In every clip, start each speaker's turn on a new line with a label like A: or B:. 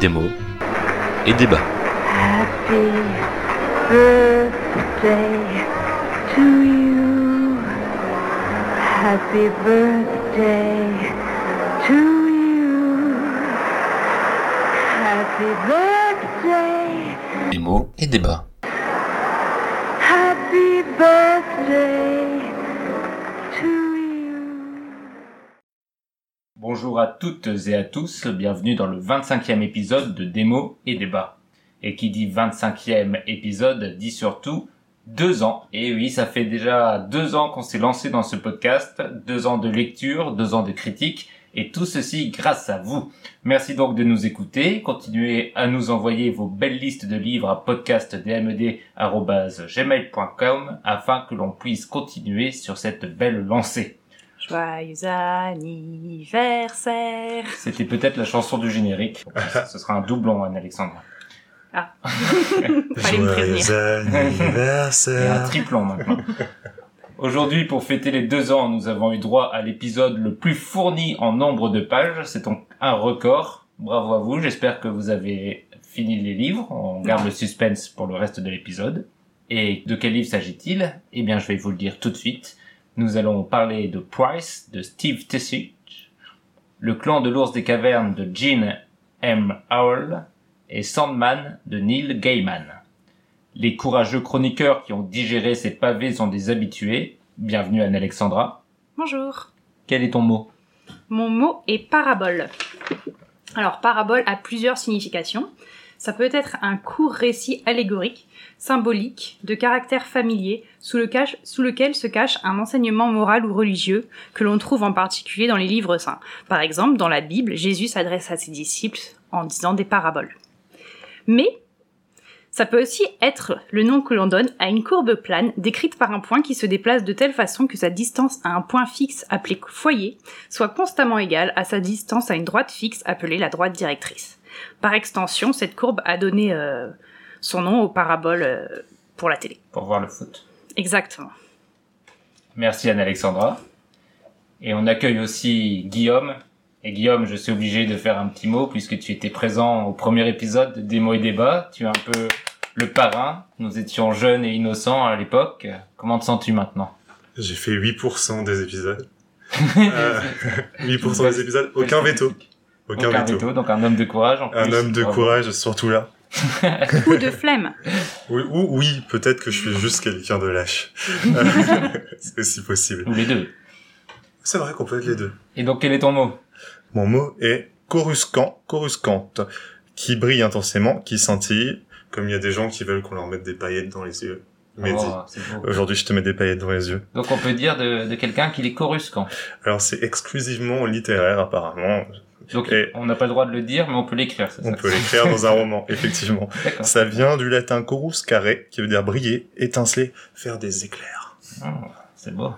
A: Démo et débat.
B: Happy birthday to you. Happy birthday to you. Happy birthday.
A: Démo et débat.
C: Bonjour à toutes et à tous, bienvenue dans le 25e épisode de Démo et Débat. Et qui dit 25e épisode dit surtout deux ans. Et oui, ça fait déjà deux ans qu'on s'est lancé dans ce podcast, deux ans de lecture, deux ans de critique, et tout ceci grâce à vous. Merci donc de nous écouter, continuez à nous envoyer vos belles listes de livres à podcastdmed.gmail.com afin que l'on puisse continuer sur cette belle lancée.
D: Joyeux anniversaire
C: C'était peut-être la chanson du générique. Ce sera un doublon, Anne-Alexandre.
D: Ah, fallait me prévenir.
E: Joyeux
C: Et un
E: anniversaire.
C: triplon maintenant. Aujourd'hui, pour fêter les deux ans, nous avons eu droit à l'épisode le plus fourni en nombre de pages. C'est donc un record. Bravo à vous. J'espère que vous avez fini les livres. On garde le suspense pour le reste de l'épisode. Et de quel livre s'agit-il? Eh bien, je vais vous le dire tout de suite. Nous allons parler de Price de Steve Tissich, Le clan de l'ours des cavernes de Gene M. Howell et Sandman de Neil Gaiman. Les courageux chroniqueurs qui ont digéré ces pavés sont des habitués. Bienvenue Anne-Alexandra.
D: Bonjour.
C: Quel est ton mot?
D: Mon mot est parabole. Alors, parabole a plusieurs significations. Ça peut être un court récit allégorique, symbolique, de caractère familier, sous, le cache- sous lequel se cache un enseignement moral ou religieux que l'on trouve en particulier dans les livres saints. Par exemple, dans la Bible, Jésus s'adresse à ses disciples en disant des paraboles. Mais ça peut aussi être le nom que l'on donne à une courbe plane décrite par un point qui se déplace de telle façon que sa distance à un point fixe appelé foyer soit constamment égale à sa distance à une droite fixe appelée la droite directrice. Par extension, cette courbe a donné euh, son nom aux paraboles euh, pour la télé.
C: Pour voir le foot.
D: Exactement.
C: Merci Anne-Alexandra. Et on accueille aussi Guillaume. Et Guillaume, je suis obligé de faire un petit mot puisque tu étais présent au premier épisode de Démo et Débat. Tu es un peu le parrain. Nous étions jeunes et innocents à l'époque. Comment te sens-tu maintenant?
E: J'ai fait 8% des épisodes. Euh, 8% des épisodes, aucun veto. Aucun,
C: Aucun
E: veto.
C: veto, donc un homme de courage en
E: Un
C: plus.
E: homme de
C: Bravo.
E: courage, surtout là.
D: Ou de flemme.
E: Oui, ou oui, peut-être que je suis juste quelqu'un de lâche. C'est aussi possible.
C: Ou les deux.
E: C'est vrai qu'on peut être les deux.
C: Et donc quel est ton mot?
E: Mon mot est coruscant, coruscante, qui brille intensément, qui scintille, comme il y a des gens qui veulent qu'on leur mette des paillettes dans les yeux.
C: Oh,
E: aujourd'hui, je te mets des paillettes dans les yeux.
C: Donc on peut dire de, de quelqu'un qu'il est coruscant.
E: Alors, c'est exclusivement littéraire, apparemment.
C: Donc
E: Et-
C: on n'a pas le droit de le dire, mais on peut l'écrire.
E: On
C: ça
E: peut l'écrire dans un roman, effectivement. Ça vient du latin coruscare, qui veut dire briller, étinceler, faire des éclairs.
C: Oh, c'est beau.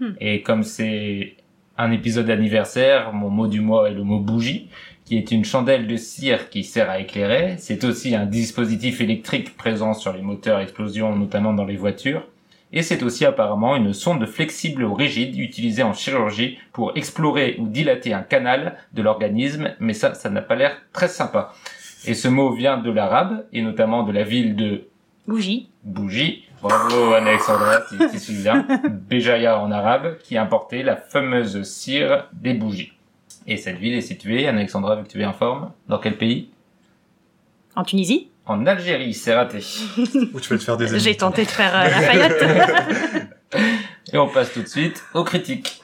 C: Et comme c'est un épisode anniversaire, mon mot du mois est le mot bougie, qui est une chandelle de cire qui sert à éclairer. C'est aussi un dispositif électrique présent sur les moteurs à explosion, notamment dans les voitures. Et c'est aussi apparemment une sonde flexible ou rigide utilisée en chirurgie pour explorer ou dilater un canal de l'organisme, mais ça, ça n'a pas l'air très sympa. Et ce mot vient de l'arabe, et notamment de la ville de
D: Bougie.
C: bougie. Bravo Alexandra, tu t'y souviens. Béjaïa en arabe, qui importait la fameuse cire des bougies. Et cette ville est située, Alexandra, vu que tu es en forme, dans quel pays?
D: En Tunisie.
C: En Algérie, c'est raté.
E: Ou tu vas te faire des
D: J'ai tenté de faire euh, Lafayette.
C: Et on passe tout de suite aux critiques.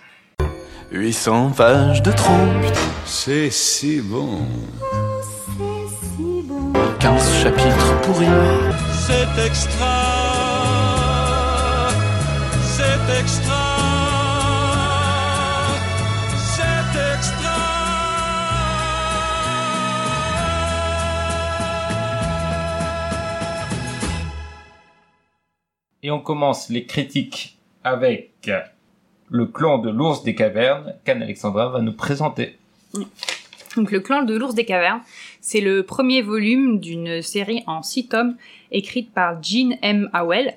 A: 800 pages de trompe,
F: C'est si bon.
A: 15 chapitres pourris.
F: C'est extra. C'est extra. C'est extra.
C: Et on commence les critiques avec le clan de l'ours des cavernes qu'Anne-Alexandra va nous présenter.
D: Donc le clan de l'ours des cavernes, c'est le premier volume d'une série en six tomes écrite par Gene M. Howell.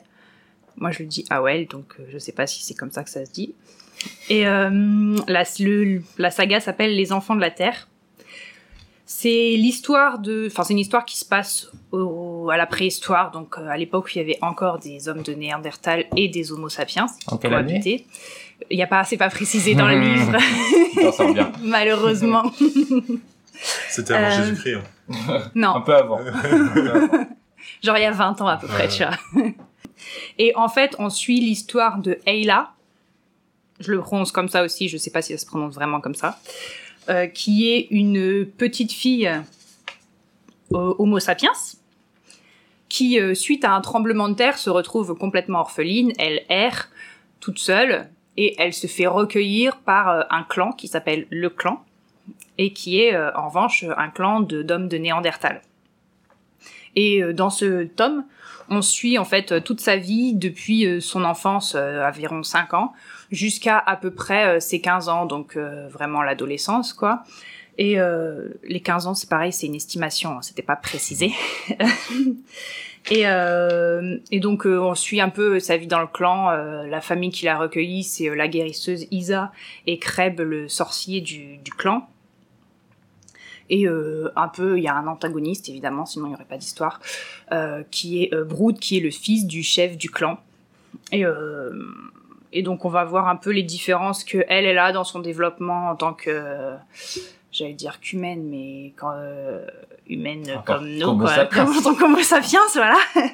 D: Moi, je le dis Awel, donc euh, je sais pas si c'est comme ça que ça se dit. Et euh, la, le- la saga s'appelle Les Enfants de la Terre. C'est l'histoire de, enfin c'est une histoire qui se passe au- à la préhistoire, donc euh, à l'époque où il y avait encore des hommes de Néandertal et des Homo sapiens
C: En
D: qui cohabitaient. Il y a pas, c'est pas précisé dans le
C: Mmh.
D: livre,
C: bien.
D: malheureusement.
E: C'était avant
D: Euh,
E: Jésus-Christ. hein.
C: Un
D: Non,
C: peu avant.
D: genre il y a 20 ans à peu près, tu vois. Et en fait, on suit l'histoire de Ayla. Je le prononce comme ça aussi, je sais pas si ça se prononce vraiment comme ça. euh, qui est une petite fille euh, Homo sapiens qui, euh, suite à un tremblement de terre, se retrouve complètement orpheline. Elle erre toute seule et elle se fait recueillir par un clan qui s'appelle le clan et qui est en revanche un clan d'hommes de Néandertal. Et euh, dans ce tome, on suit en fait toute sa vie depuis euh, son enfance, euh, environ 5 ans, jusqu'à à peu près euh, ses 15 ans, donc euh, vraiment l'adolescence, quoi. Et euh, les 15 ans, c'est pareil, c'est une estimation, hein, c'était pas précisé. et, et donc on suit un peu sa vie dans le clan. la famille qui l'a recueilli, c'est la guérisseuse Isa et Kreb, le sorcier du, du clan. Et euh, un peu, il y a un antagoniste évidemment, sinon il n'y aurait pas d'histoire, euh, qui est euh, Brood, qui est le fils du chef du clan. Et, et donc on va voir un peu les différences que elle, elle a dans son développement en tant que, j'allais dire qu'humaine, mais quand, euh, humaine
C: En
D: comme nous, quoi.
C: sapiens.
D: en tant qu'homo sapiens, voilà.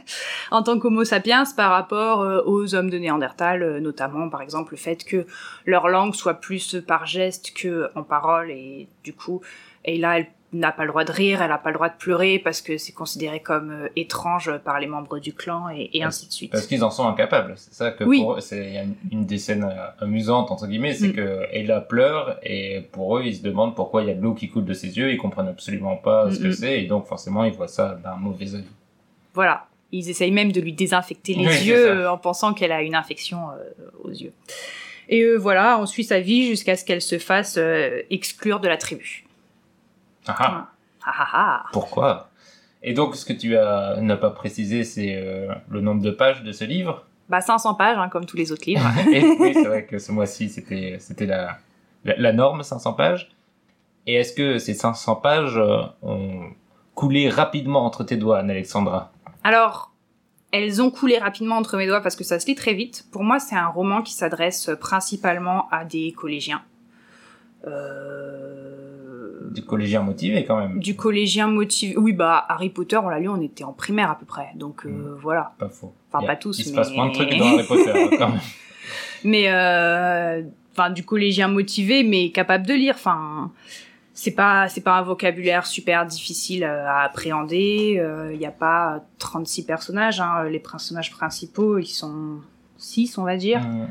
D: en tant qu'homo sapiens par rapport euh, aux hommes de Néandertal, euh, notamment par exemple le fait que leur langue soit plus par geste que en parole et du coup, et là elle n'a pas le droit de rire, elle n'a pas le droit de pleurer parce que c'est considéré comme euh, étrange par les membres du clan et, et ainsi de suite.
C: Parce qu'ils en sont incapables. C'est ça que
D: Oui.
C: pour eux, c'est une, une des scènes euh, amusantes entre guillemets, c'est
D: Mm.
C: que Ella pleure et pour eux ils se demandent pourquoi il y a de l'eau qui coule de ses yeux, ils comprennent absolument pas ce que c'est et donc forcément ils voient ça d'un mauvais œil.
D: Voilà. Ils essayent même de lui désinfecter les
C: Oui,
D: yeux euh, en pensant qu'elle a une infection aux yeux. Et voilà, on suit sa vie jusqu'à ce qu'elle se fasse exclure de la tribu.
C: Ah, ah,
D: Ah ah ah.
C: pourquoi? Et donc ce que tu as n'as pas précisé, c'est euh, le nombre de pages de ce livre?
D: Bah 500 pages, hein, comme tous les autres livres.
C: et oui, c'est vrai que ce mois-ci c'était c'était la, la la norme 500 pages. Et est-ce que ces 500 pages euh, ont coulé rapidement entre tes doigts, Anne-Alexandra
D: Alors, elles ont coulé rapidement entre mes doigts parce que ça se lit très vite. Pour moi, c'est un roman qui s'adresse principalement à des collégiens. Euh...
C: Du collégien motivé quand même.
D: Du collégien motivé. Oui, bah, Harry Potter, on l'a lu, on était en primaire à peu près. Donc, euh,
C: Mm.
D: voilà.
C: Pas faux.
D: Enfin,
C: a-
D: pas tous,
C: Il se passe plein de trucs dans Harry Potter hein, quand même.
D: mais euh, enfin du collégien motivé mais capable de lire enfin c'est pas c'est pas un vocabulaire super difficile euh, à appréhender il n'y a pas 36 personnages hein. les personnages principaux ils sont 6 on va dire
C: Mm.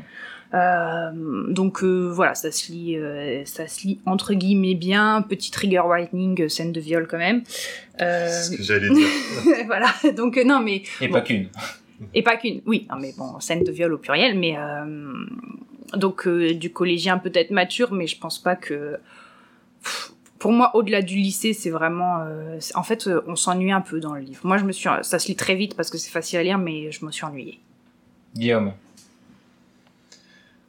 D: Euh, donc euh, voilà ça se lit euh, ça se lit entre guillemets bien petit trigger warning scène de viol quand même Euh,
E: C'est ce que j'allais dire.
D: voilà donc euh, non mais
C: Et
D: Bon.
C: pas qu'une.
D: et pas qu'une, oui, non mais bon, scène de viol au pluriel, mais euh, donc euh, du collégien peut-être mature, mais je pense pas que. Pff, Pour moi, au-delà du lycée, c'est vraiment. euh, en fait, euh, on s'ennuie un peu dans le livre. Moi, je me suis. Ça se lit très vite parce que c'est facile à lire, mais je me suis ennuyée.
C: Guillaume.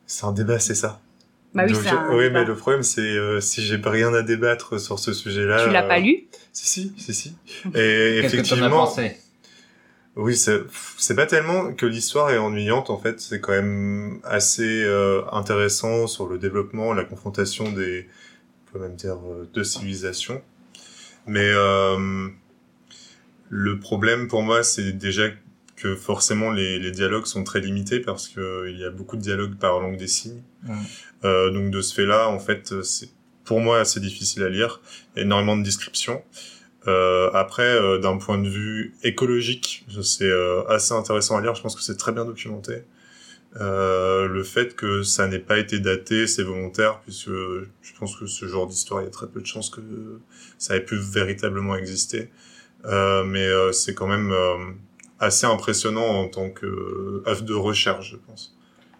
E: C'est un débat, c'est ça.
D: Bah oui,
E: Donc,
D: c'est un
E: oui,
D: débat.
E: mais le problème, c'est euh, si j'ai pas rien à débattre sur ce sujet-là.
D: Tu l'as
E: euh,
D: pas lu
E: Si, si, si, si. Et
C: Qu'est-ce que t'en as
E: effectivement,
C: pensé
E: oui, c'est c'est pas tellement que l'histoire est ennuyante, en fait, c'est quand même assez euh, intéressant sur le développement, la confrontation des, on peut même dire, euh, deux civilisations. Mais euh, le problème pour moi, c'est déjà que forcément les, les dialogues sont très limités parce que euh, il y a beaucoup de dialogues par langue des signes. Euh, donc de ce fait-là, en fait, euh, c'est pour moi assez difficile à lire. Il y a énormément de descriptions. Euh, après, d'un point de vue écologique, c'est euh, assez intéressant à lire. Je pense que c'est très bien documenté. Euh, le fait que ça n'ait pas été daté, c'est volontaire, puisque je pense que ce genre d'histoire, il y a très peu de chances que ça ait pu véritablement exister. Euh, mais euh, c'est quand même euh, assez impressionnant en tant que euh, œuvre de recherche, je pense.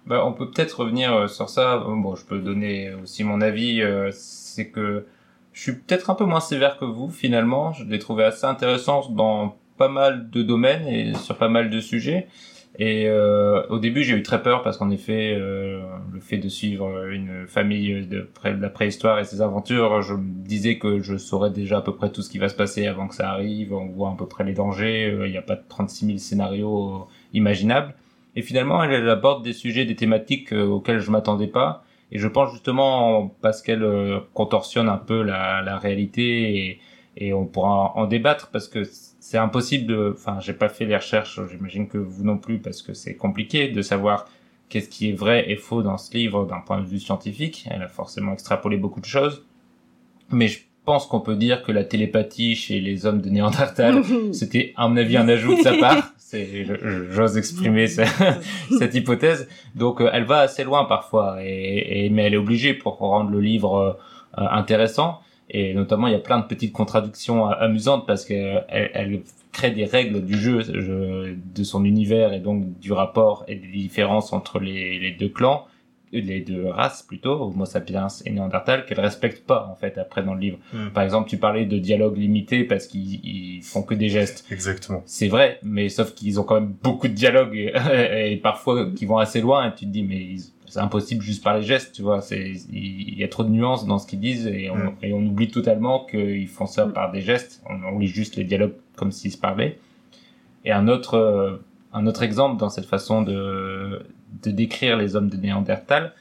C: Bah, on peut peut-être revenir euh, sur ça. Bon, je peux donner aussi mon avis. euh, c'est que je suis peut-être un peu moins sévère que vous, finalement. Je l'ai trouvé assez intéressant dans pas mal de domaines et sur pas mal de sujets. Et euh, au début, j'ai eu très peur parce qu'en effet, euh, le fait de suivre une famille de, près de la préhistoire et ses aventures, je me disais que je saurais déjà à peu près tout ce qui va se passer avant que ça arrive. On voit à peu près les dangers. euh, Il n'y a pas de 36 000 scénarios imaginables. Et finalement, elle, aborde des sujets, des thématiques euh, auxquelles je m'attendais pas. Et je pense justement parce qu'elle euh, contorsionne un peu la, réalité et on pourra en débattre parce que c'est impossible de, enfin, j'ai pas fait les recherches, j'imagine que vous non plus parce que c'est compliqué de savoir qu'est-ce qui est vrai et faux dans ce livre d'un point de vue scientifique. Elle a forcément extrapolé beaucoup de choses. Mais je pense qu'on peut dire que la télépathie chez les hommes de Néandertal, c'était à mon avis un ajout de sa part. J'ose exprimer ce- cette hypothèse. Donc euh, elle va assez loin parfois, et, et- mais elle est obligée pour rendre le livre euh, intéressant. Et notamment, il y a plein de petites contradictions euh, amusantes parce que elle, elle crée des règles du jeu, je- de son univers et donc du rapport et des différences entre les, les deux clans, euh, les deux races plutôt, Homo sapiens et Néandertal, qu'elle respecte pas en fait après dans le livre.
E: Mm.
C: Par exemple, tu parlais de dialogue limité parce qu'ils ils font que des gestes.
E: Exactement.
C: C'est vrai, mais sauf qu'ils ont quand même beaucoup de dialogues et, et parfois qui vont assez loin et tu te dis mais ils- c'est impossible juste par les gestes, tu vois. C'est il y a trop de nuances dans ce qu'ils disent et on,
E: Mm.
C: et on oublie totalement qu'ils font ça
D: Mm.
C: par des gestes. On, on lit juste les dialogues comme s'ils se parlaient. Et un autre euh, un autre exemple dans cette façon de de décrire les hommes de Néandertal,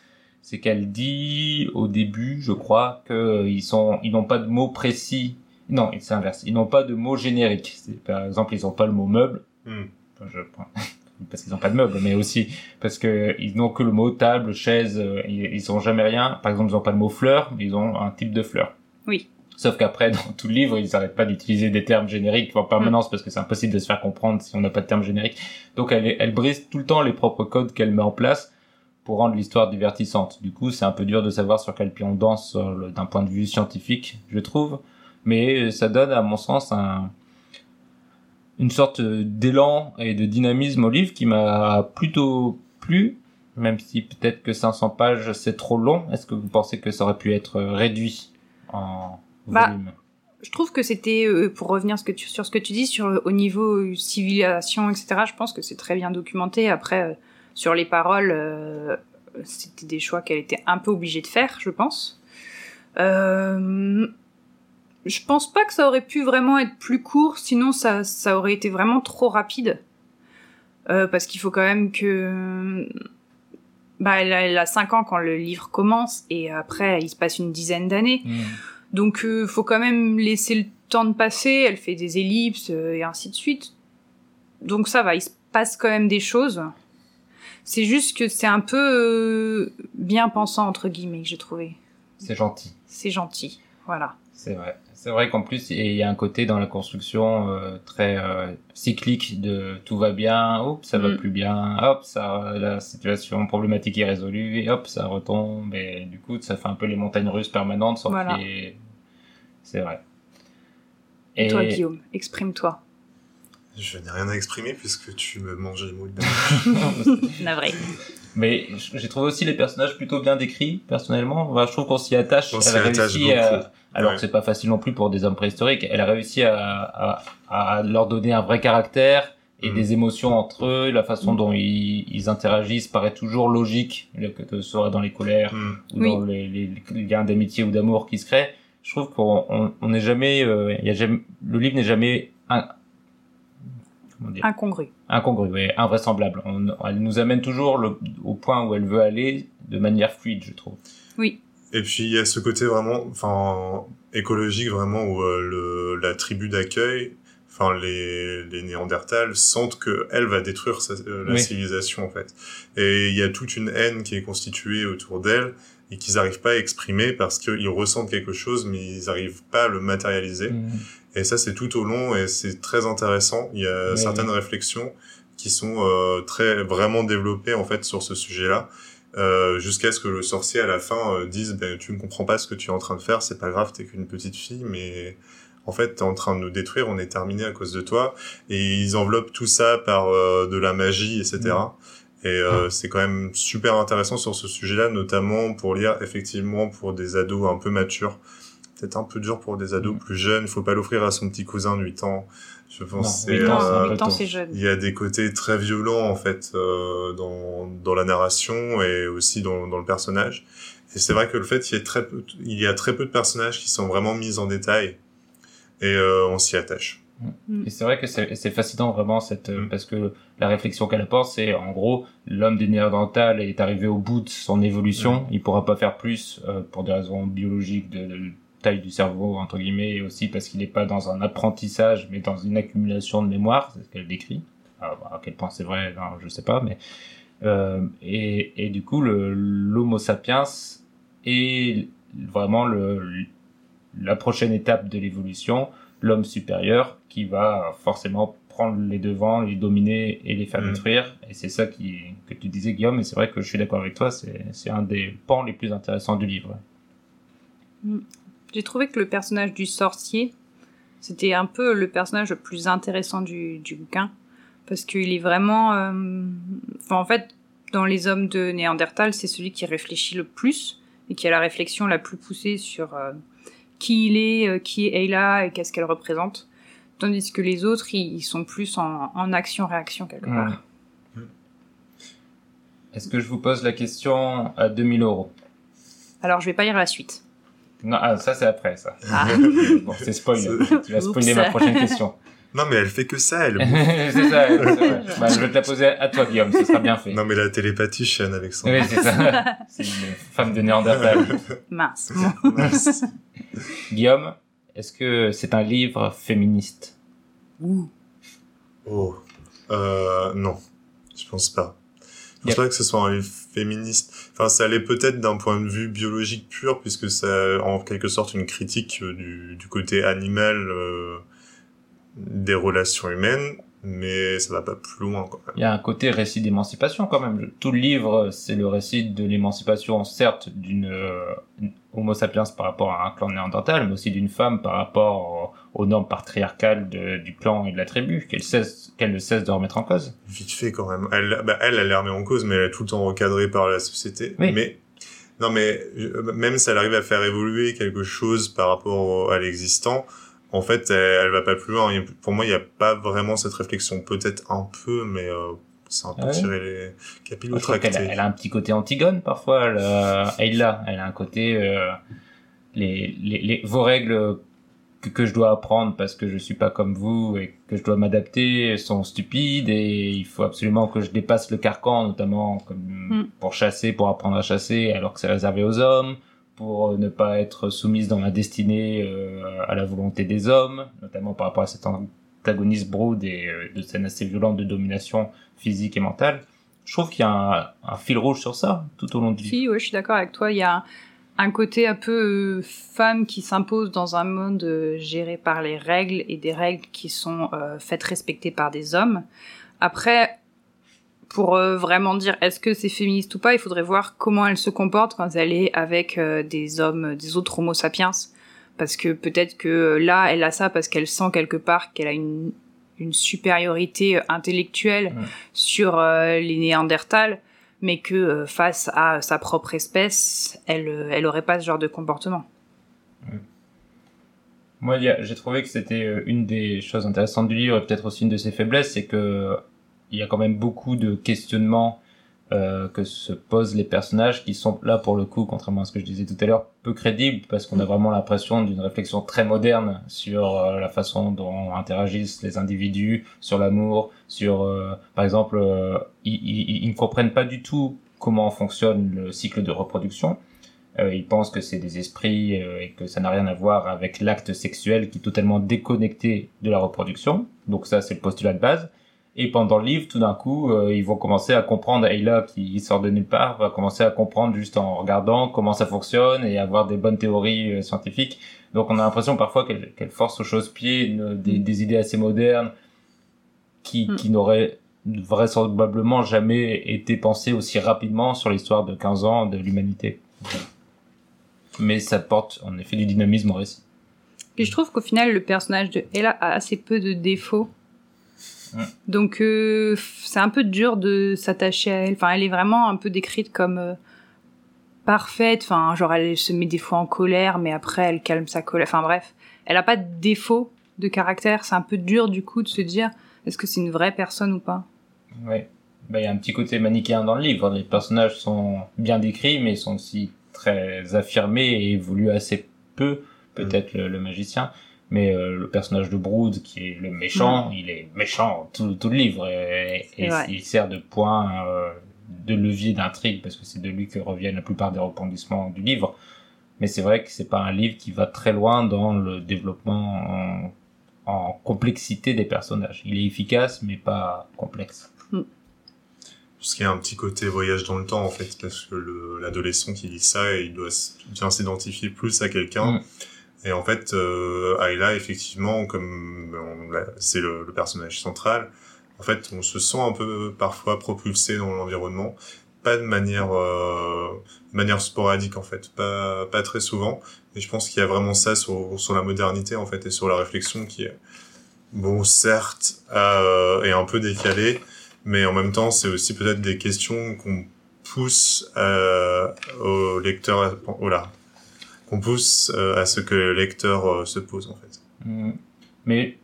C: c'est qu'elle dit au début, je crois, que ils sont ils n'ont pas de mots précis. Non, c'est inverse. Ils n'ont pas de mots génériques. Par exemple, ils n'ont pas le mot meuble. Enfin, je prends- parce qu'ils n'ont pas de meubles, mais aussi parce que ils n'ont que le mot table, chaise. euh, Ils, ils ont jamais rien. Par exemple, ils n'ont pas le mot fleur, mais ils ont un type de fleur.
D: Oui.
C: Sauf qu'après, dans tout le livre, ils n'arrêtent pas d'utiliser des termes génériques en permanence parce que c'est impossible de se faire comprendre si on n'a pas de termes génériques. Donc, elle, elle brise tout le temps les propres codes qu'elle met en place pour rendre l'histoire divertissante. Du coup, c'est un peu dur de savoir sur quel pied on danse le- d'un point de vue scientifique, je trouve. Mais ça donne, à mon sens, un, une sorte d'élan et de dynamisme au livre qui m'a plutôt plu, même si peut-être que 500 pages c'est trop long. Est-ce que vous pensez que ça aurait pu être réduit en
D: Bah,
C: volume?
D: Je trouve que c'était, euh, pour revenir ce que tu- sur ce que tu dis, sur, au niveau euh, civilisation, etc., je pense que c'est très bien documenté. Après, euh, sur les paroles, euh, c'était des choix qu'elle était un peu obligée de faire, je pense. Euh, je pense pas que ça aurait pu vraiment être plus court, sinon ça, ça aurait été vraiment trop rapide. Euh, parce qu'il faut quand même que... Bah, elle a, elle a 5 ans quand le livre commence, et après, il se passe une dizaine d'années.
C: Hmm.
D: Donc euh, faut quand même laisser le temps de passer, elle fait des ellipses euh, et ainsi de suite. Donc ça va, il se passe quand même des choses. C'est juste que c'est un peu bien pensant entre guillemets que j'ai trouvé.
C: C'est gentil.
D: C'est gentil, voilà.
C: C'est vrai. C'est vrai qu'en plus, il y a un côté dans la construction euh, très euh, cyclique de tout va bien, hop, ça va
D: Mm.
C: plus bien, hop, ça, la situation problématique est résolue, et hop, ça retombe, et du coup, ça fait un peu les montagnes russes permanentes sans
D: Voilà.
C: C'est vrai.
D: Et, toi Guillaume, exprime-toi.
E: Je n'ai rien à exprimer puisque tu me manges les mots de la
D: Navré.
C: Mais j'ai trouvé aussi les personnages plutôt bien décrits, personnellement. Enfin, je trouve qu'on s'y attache.
E: On
C: Elle a réussi à-. Alors
E: Ouais.
C: que c'est pas facile non plus pour des hommes préhistoriques. Elle a réussi à, à, à leur donner un vrai caractère et
E: Mhm.
C: des émotions entre eux. La façon dont ils, ils interagissent paraît toujours logique, que ce soit dans les colères
E: Hmm.
C: ou
D: Oui.
C: dans les, les, les liens d'amitié ou d'amour qui se créent. Je trouve qu'on on- on n'est jamais, euh, il y a jamais, le livre n'est jamais un, comment dire,
D: Incongru.
C: incongru, ouais, invraisemblable. On, elle nous amène toujours le, au point où elle veut aller de manière fluide, je trouve.
D: Oui.
E: Et puis il y a ce côté vraiment, enfin écologique vraiment où euh, le, la tribu d'accueil, enfin les, les Néandertals sentent que elle va détruire sa- euh, la
C: Oui.
E: civilisation en fait. Et il y a toute une haine qui est constituée autour d'elle et qu'ils n'arrivent pas à exprimer parce qu'ils ressentent quelque chose mais ils n'arrivent pas à le matérialiser. Et ça, c'est tout au long et c'est très intéressant. Il y a
C: Oui,
E: certaines
C: oui.
E: réflexions qui sont euh, très vraiment développées en fait sur ce sujet-là, euh, jusqu'à ce que le sorcier à la fin euh, dise ben, "Tu ne comprends pas ce que tu es en train de faire, c'est pas grave, t'es qu'une petite fille, mais en fait t'es en train de nous détruire, on est terminé à cause de toi." Et ils enveloppent tout ça par de la magie, etc. Et euh, c'est quand même super intéressant sur ce sujet-là, notamment pour lire effectivement pour des ados un peu matures peut-être un peu dur pour des ados plus jeunes. Il faut pas l'offrir à son petit cousin de 8 ans. Je pense c'est, euh, il y a des côtés très violents en fait euh, dans, dans la narration et aussi dans, dans le personnage. Et c'est vrai que le fait qu'il y ait très peu, il y a très peu de personnages qui sont vraiment mis en détail et euh, on s'y attache.
C: Et c'est vrai que c'est c'est fascinant vraiment cette euh,
E: Mm.
C: parce que la réflexion qu'elle apporte c'est en gros l'homme des Néandertals est arrivé au bout de son évolution, il pourra pas faire plus euh, pour des raisons biologiques de, de taille du cerveau entre guillemets et aussi parce qu'il n'est pas dans un apprentissage mais dans une accumulation de mémoire, c'est ce qu'elle décrit. Alors, à quel point c'est vrai, non, je sais pas mais euh, et, et du coup l'Homo sapiens est vraiment le la prochaine étape de l'évolution l'homme supérieur qui va forcément prendre les devants, les dominer et les faire
E: Mm.
C: détruire. Et c'est ça qui, que tu disais, Guillaume, et c'est vrai que je suis d'accord avec toi, c'est, c'est un des pans les plus intéressants du livre.
D: J'ai trouvé que le personnage du sorcier, c'était un peu le personnage le plus intéressant du, du bouquin. Parce qu'il est vraiment... euh, Enfin, en fait, dans les hommes de Néandertal, c'est celui qui réfléchit le plus et qui a la réflexion la plus poussée sur euh, qui il est, euh, qui est Ayla et qu'est-ce qu'elle représente. Tandis que les autres, ils, sont plus en, en action-réaction quelque part.
C: Est-ce que je vous pose la question à 2000 euros?
D: Alors, je vais pas lire la suite.
C: Non, ah, ça c'est après, ça.
D: Ah.
C: bon, c'est spoil. Tu vas spoiler
D: Oups.
C: ma prochaine question.
E: Non mais elle fait que ça, elle.
C: c'est ça, c'est vrai. Bah, je vais te la poser à toi, Guillaume, ce sera bien fait.
E: non mais la télépathie chez Anne-Alexandre.
C: Oui, c'est ça. C'est une femme de Néandertal.
D: Mince. Bon.
C: Guillaume, est-ce que c'est un livre féministe?
E: Oh, euh, non, je pense pas. Je pense
C: Yep.
E: pas que ce soit un livre féministe. Enfin, ça allait peut-être d'un point de vue biologique pur, puisque ça, en quelque sorte, une critique euh, du, côté animal euh, des relations humaines, mais ça va pas plus loin, quand même.
C: Il y a un côté récit d'émancipation quand même. Tout le livre, c'est le récit de l'émancipation, certes, d'une euh, Homo sapiens par rapport à un clan néandertal, mais aussi d'une femme par rapport aux normes patriarcales de- du clan et de la tribu, qu'elle cesse, qu'elle ne cesse de remettre en cause.
E: Vite fait, quand même. Elle, bah, elle, elle est remis en cause, mais elle est tout le temps recadrée par la société.
C: Oui.
E: Mais, non, mais, euh, même si elle arrive à faire évoluer quelque chose par rapport à l'existant, en fait, elle, elle va pas plus loin. Pour moi, il n'y a pas vraiment cette réflexion. Peut-être un peu, mais euh, c'est un peu
C: Ah ouais
E: tirer les
C: qu'elle a, elle a un petit côté Antigone parfois. Elle, a- elle a, elle a un côté euh, les, les, les vos règles que, que je dois apprendre parce que je suis pas comme vous et que je dois m'adapter sont stupides et il faut absolument que je dépasse le carcan, notamment comme
D: Mm.
C: pour chasser, pour apprendre à chasser, alors que c'est réservé aux hommes, pour euh, ne pas être soumise dans ma destinée euh, à la volonté des hommes, notamment par rapport à cet antagoniste Brood et euh, de scènes assez violentes de domination physique et mentale. Je trouve qu'il y a un, fil rouge sur ça tout au long du livre.
D: Si, ouais, je suis d'accord avec toi. Il y a un côté un peu femme qui s'impose dans un monde géré par les règles et des règles qui sont faites respecter par des hommes. Après, pour euh, vraiment dire est-ce que c'est féministe ou pas, il faudrait voir comment elle se comporte quand elle est avec euh, des hommes, des autres Homo sapiens. Parce que peut-être que euh, là, elle a ça parce qu'elle sent quelque part qu'elle a une, une supériorité euh, intellectuelle
C: Ouais.
D: sur euh, les Néandertals mais que euh, face à sa propre espèce, elle, euh, elle aurait pas ce genre de comportement.
C: Moi, j'ai trouvé que c'était euh, une des choses intéressantes du livre, et peut-être aussi une de ses faiblesses, c'est que il y a quand même beaucoup de questionnements euh, que se posent les personnages qui sont là pour le coup, contrairement à ce que je disais tout à l'heure, peu crédibles parce qu'on a vraiment l'impression d'une réflexion très moderne sur euh, la façon dont interagissent les individus, sur l'amour, sur euh, par exemple, euh, ils, ils, ils ne comprennent pas du tout comment fonctionne le cycle de reproduction. Euh, ils pensent que c'est des esprits et que ça n'a rien à voir avec l'acte sexuel qui est totalement déconnecté de la reproduction. Donc ça, c'est le postulat de base. Et pendant le livre, tout d'un coup, euh, ils vont commencer à comprendre, Ayla qui sort de nulle part, va commencer à comprendre juste en regardant comment ça fonctionne et avoir des bonnes théories euh, scientifiques. Donc on a l'impression parfois qu'elle force aux chausse-pieds une- des, des idées assez modernes qui,
D: Mm.
C: qui n'auraient vraisemblablement jamais été pensées aussi rapidement sur l'histoire de 15 ans de l'humanité. Mais ça porte en effet du dynamisme au récit.
D: Puis je trouve qu'au final, le personnage de Ella a assez peu de défauts.
C: Ouais.
D: Donc euh, c'est un peu dur de s'attacher à elle. Enfin, elle est vraiment un peu décrite comme euh, parfaite. Enfin, genre elle se met des fois en colère, mais après elle calme sa colère. Enfin bref, elle a pas de défaut de caractère. C'est un peu dur du coup de se dire est-ce que c'est une vraie personne ou pas?
C: Ouais. Bah, il y a un petit côté manichéen dans le livre. Les personnages sont bien décrits, mais ils sont aussi très affirmés et évoluent assez peu. Peut-être le, le magicien. Mais euh, le personnage de Brood, qui est le méchant, il est méchant tout, tout le livre. Et, il sert de point euh, de levier d'intrigue, parce que c'est de lui que reviennent la plupart des rebondissements du livre. Mais c'est vrai que c'est pas un livre qui va très loin dans le développement en, en complexité des personnages. Il est efficace, mais pas complexe.
E: Parce qu'il y a un petit côté voyage dans le temps, en fait, parce que le- l'adolescent qui lit ça, il doit bien s'identifier plus à quelqu'un.
C: Mm.
E: Et en fait, euh, Ayla, effectivement, comme c'est le, personnage central, en fait, on se sent un peu parfois propulsé dans l'environnement, pas de manière, euh, manière sporadique en fait, pas très souvent. Et je pense qu'il y a vraiment ça sur, la modernité en fait et sur la réflexion qui est bon, certes, euh, est un peu décalée, mais en même temps, c'est aussi peut-être des questions qu'on pousse euh, au lecteur, à- oh là, qu'on pousse euh, à ce que le lecteur euh, se pose en fait.
C: Mm. Mais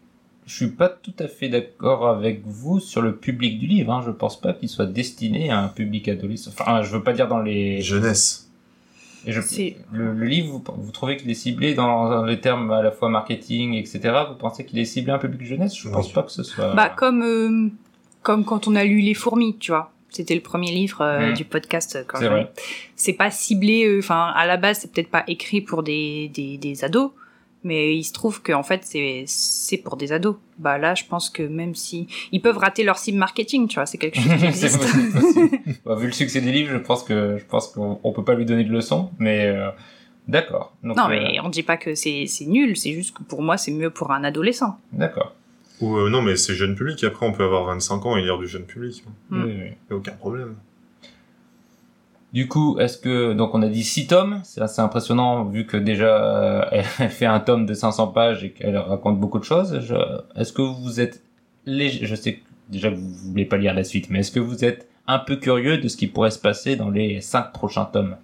C: je suis pas tout à fait d'accord avec vous sur le public du livre. Hein. Je pense pas qu'il soit destiné à un public adolescent. Enfin, je veux pas dire dans les.
E: Jeunesse.
C: Et je-
D: C'est-
C: Le, le livre, vous, vous trouvez qu'il est ciblé dans, dans les termes à la fois marketing, etc. Vous pensez qu'il est ciblé un public jeunesse? Je
E: Oui.
C: pense pas que ce soit.
D: Bah comme euh, comme quand on a lu Les fourmis, tu vois. C'était le premier livre euh,
C: Mm.
D: du podcast. euh, Quand
C: vrai.
D: C'est pas ciblé. euh, Enfin, à la base, c'est peut-être pas écrit pour des, des des ados, mais il se trouve que en fait, c'est c'est pour des ados. Bah là, je pense que même si ils peuvent rater leur cible marketing, tu vois, c'est quelque chose qui existe.
C: Bah, vu le succès des livres, je pense que je pense qu'on on peut pas lui donner de leçons, mais euh, d'accord.
D: Non,
C: euh,
D: mais on dit pas que c'est c'est nul. C'est juste que pour moi, c'est mieux pour un adolescent.
C: d'accord.
E: Ou euh, non, mais c'est jeune public. Après, on peut avoir 25 ans et lire du jeune public.
D: Mm.
C: Oui, oui.
E: Y a aucun problème.
C: Du coup, est-ce que donc on a dit 6 tomes, c'est assez impressionnant vu que déjà euh, elle fait un tome de 500 pages et qu'elle raconte beaucoup de choses. Je- Est-ce que vous êtes léger, je sais que déjà que vous voulez pas lire la suite, mais est-ce que vous êtes un peu curieux de ce qui pourrait se passer dans les 5 prochains tomes?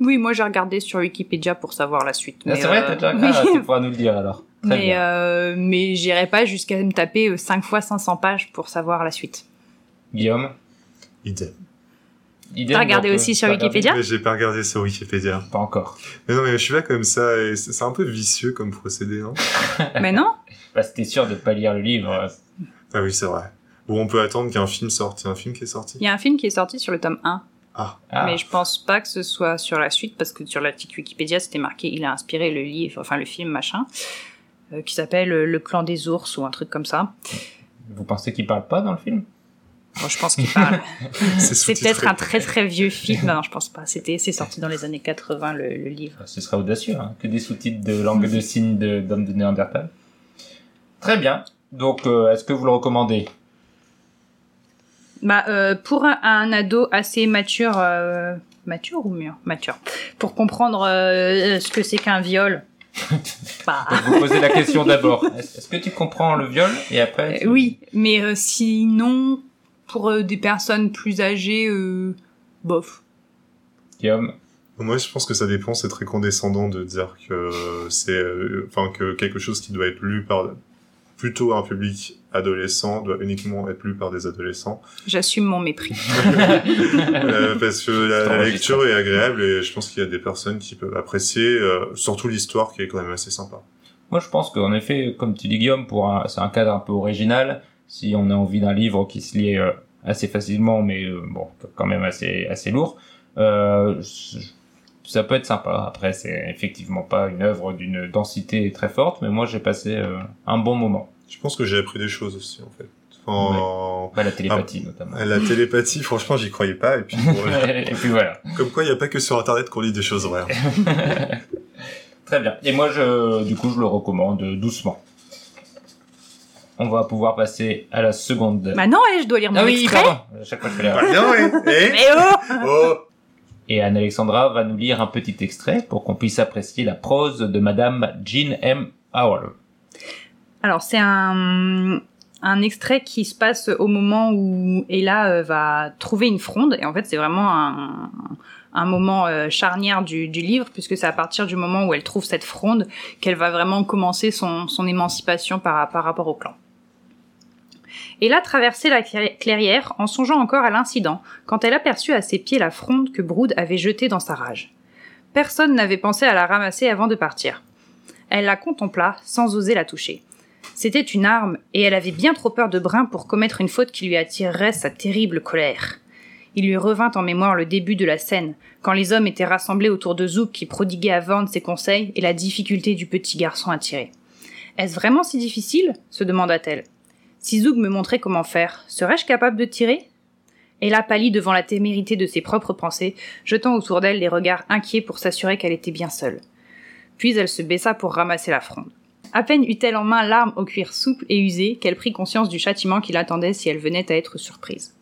D: Oui, moi j'ai regardé sur Wikipédia pour savoir la suite.
C: Ah,
D: mais,
C: C'est vrai,
D: euh,
C: t'as déjà ah, tu pourras nous le dire alors. Très
D: mais euh, mais j'irai pas jusqu'à me taper 5 fois 500 pages pour savoir la suite.
C: Guillaume,
E: Idem.
D: T'as regardé
C: donc, euh,
D: aussi sur Wikipédia
E: j'ai pas regardé sur Wikipédia.
C: Pas encore.
E: Mais non, mais je suis pas comme ça. et C'est un peu vicieux comme procédé, non?
D: Mais non
C: Bah, c'était sûr de pas lire le livre.
E: Ah oui, c'est vrai. Ou on peut attendre qu'un film sorte. Il y a un film qui est sorti?
D: Il y a un film qui est sorti sur le tome 1,
E: Ah,
C: Ah,
D: mais je pense pas que ce soit sur la suite parce que sur l'article Wikipédia c'était marqué il a inspiré le livre, enfin le film machin, euh, qui s'appelle euh, Le clan des ours ou un truc comme ça.
C: vous pensez qu'il parle pas dans le film?
D: Bon, je pense qu'il parle.
E: c'est
D: peut-être un très très vieux film. Non, je pense pas. C'était, c'est sorti dans les années 80 le, le livre.
C: Ce serait audacieux, hein, que des sous-titres de langue de signes de- d'hommes de, Néandertal. Très bien. Donc, euh, est-ce que vous le recommandez?
D: Bah, euh, pour un, un ado assez mature, euh, mature ou mûr, mature, pour comprendre ce que c'est qu'un viol. bah,
C: Donc, Vous posez la question d'abord. Est-ce que tu comprends le viol Et après tu-
D: oui, mais euh, sinon, pour euh, des personnes plus âgées, euh, bof.
C: Guillaume
E: Moi, je pense que ça dépend. C'est très condescendant de dire que c'est, euh, enfin, que quelque chose qui doit être lu par plutôt un public adolescent doit uniquement être lu par des adolescents.
D: J'assume mon mépris.
E: Euh, parce que la, lecture est agréable et je pense qu'il y a des personnes qui peuvent apprécier, euh, surtout l'histoire qui est quand même assez sympa.
C: Moi, je pense qu'en effet, comme tu dis, Guillaume, pour un, c'est un cadre un peu original. Si on a envie d'un livre qui se lit euh, assez facilement, mais euh, bon, quand même assez assez lourd, euh, c- ça peut être sympa. Après, c'est effectivement pas une œuvre d'une densité très forte, mais moi, j'ai passé euh, un bon moment.
E: Je pense que j'ai appris des choses aussi en fait. Enfin,
C: Bah, la télépathie, notamment.
E: La télépathie, franchement, j'y croyais pas. Et puis.
C: Et puis voilà.
E: comme quoi, il n'y a pas que sur Internet qu'on lit des choses vraies.
C: Très bien. Et moi, je, du coup, je le recommande doucement. On va pouvoir passer à la seconde.
D: bah non, eh, je dois lire mon
C: ah oui,
D: extrait.
C: pardon. À chaque fois, je fais l'erreur.
E: Pas bien, ouais. Eh
D: Mais oh
E: oh
C: Et Anne-Alexandra va nous lire un petit extrait pour qu'on puisse apprécier la prose de Madame Jean M. Howell.
D: Alors c'est un, un extrait qui se passe au moment où Ella euh, va trouver une fronde. Et en fait, c'est vraiment un, un moment euh, charnière du, du livre, puisque c'est à partir du moment où elle trouve cette fronde qu'elle va vraiment commencer son, son émancipation par, par rapport au clan. Ella traversait la cla- clairière en songeant encore à l'incident, quand elle aperçut à ses pieds la fronde que Brood avait jetée dans sa rage. Personne n'avait pensé à la ramasser avant de partir. Elle la contempla sans oser la toucher. C'était une arme, et elle avait bien trop peur de Brin pour commettre une faute qui lui attirerait sa terrible colère. Il lui revint en mémoire le début de la scène, quand les hommes étaient rassemblés autour de Zouk qui prodiguait à Vaughn ses conseils et la difficulté du petit garçon à tirer. Est-ce vraiment si difficile? se demanda-t-elle. Si Zouk me montrait comment faire, serais-je capable de tirer? Ella pâlit devant la témérité de ses propres pensées, jetant autour d'elle des regards inquiets pour s'assurer qu'elle était bien seule. Puis elle se baissa pour ramasser la fronde. À peine eut-elle en main l'arme au cuir souple et usé qu'elle prit conscience du châtiment qui l'attendait si elle venait à être surprise.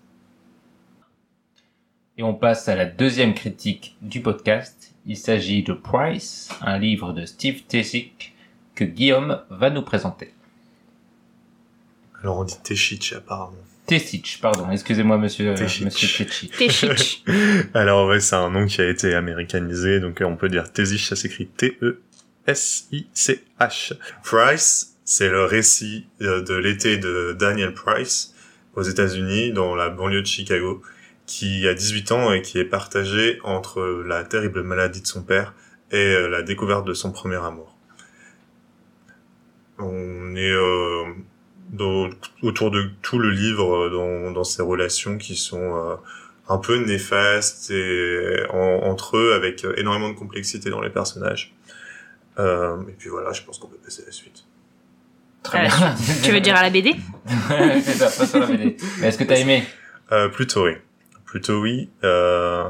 C: Et on passe à la deuxième critique du podcast. Il s'agit de Price, un livre de Steve Tessick que Guillaume va nous présenter.
E: Alors on dit Techich apparemment.
C: Tessic, pardon, excusez-moi monsieur, euh,
E: Tessic.
C: monsieur Tessic.
D: Téchich.
E: Alors ouais, c'est un nom qui a été américanisé, donc euh, on peut dire Tesich, ça s'écrit T-E-S-I-C-H. Price, c'est le récit euh, de l'été de Daniel Price aux États-Unis, dans la banlieue de Chicago, qui a 18 ans et qui est partagé entre la terrible maladie de son père et la découverte de son premier amour. On est euh, dans- autour de tout le livre euh, dans, dans ces relations qui sont euh, un peu néfastes et en- entre eux avec euh, énormément de complexité dans les personnages. Euh, et puis voilà, je pense qu'on peut passer à la suite.
C: Très
D: Euh,
C: bien.
D: Tu veux dire à la BD
C: C'est ça, pas sur la BD. Mais est-ce que t'as aimé?
E: Euh, plutôt oui. Plutôt oui. Euh,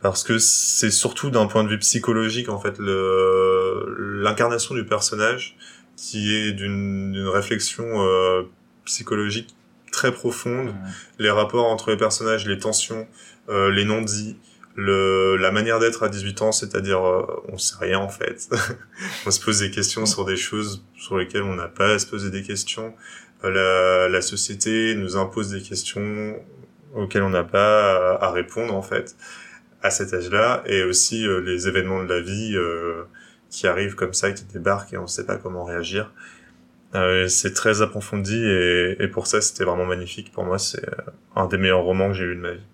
E: parce que c'est surtout d'un point de vue psychologique, en fait, le l'incarnation du personnage qui est d'une réflexion euh, psychologique très profonde. Les rapports entre les personnages, les tensions, euh, les non-dits, le, la manière d'être à 18 ans, c'est-à-dire euh, on sait rien en fait. on se pose des questions sur des choses sur lesquelles on n'a pas à se poser des questions. Euh, la, la société nous impose des questions auxquelles on n'a pas à, à répondre en fait à cet âge-là et aussi euh, les événements de la vie euh, qui arrivent comme ça, qui débarquent et on ne sait pas comment réagir. Euh, c'est très approfondi et, et pour ça c'était vraiment magnifique. Pour moi c'est euh, un des meilleurs romans que j'ai lu de ma vie.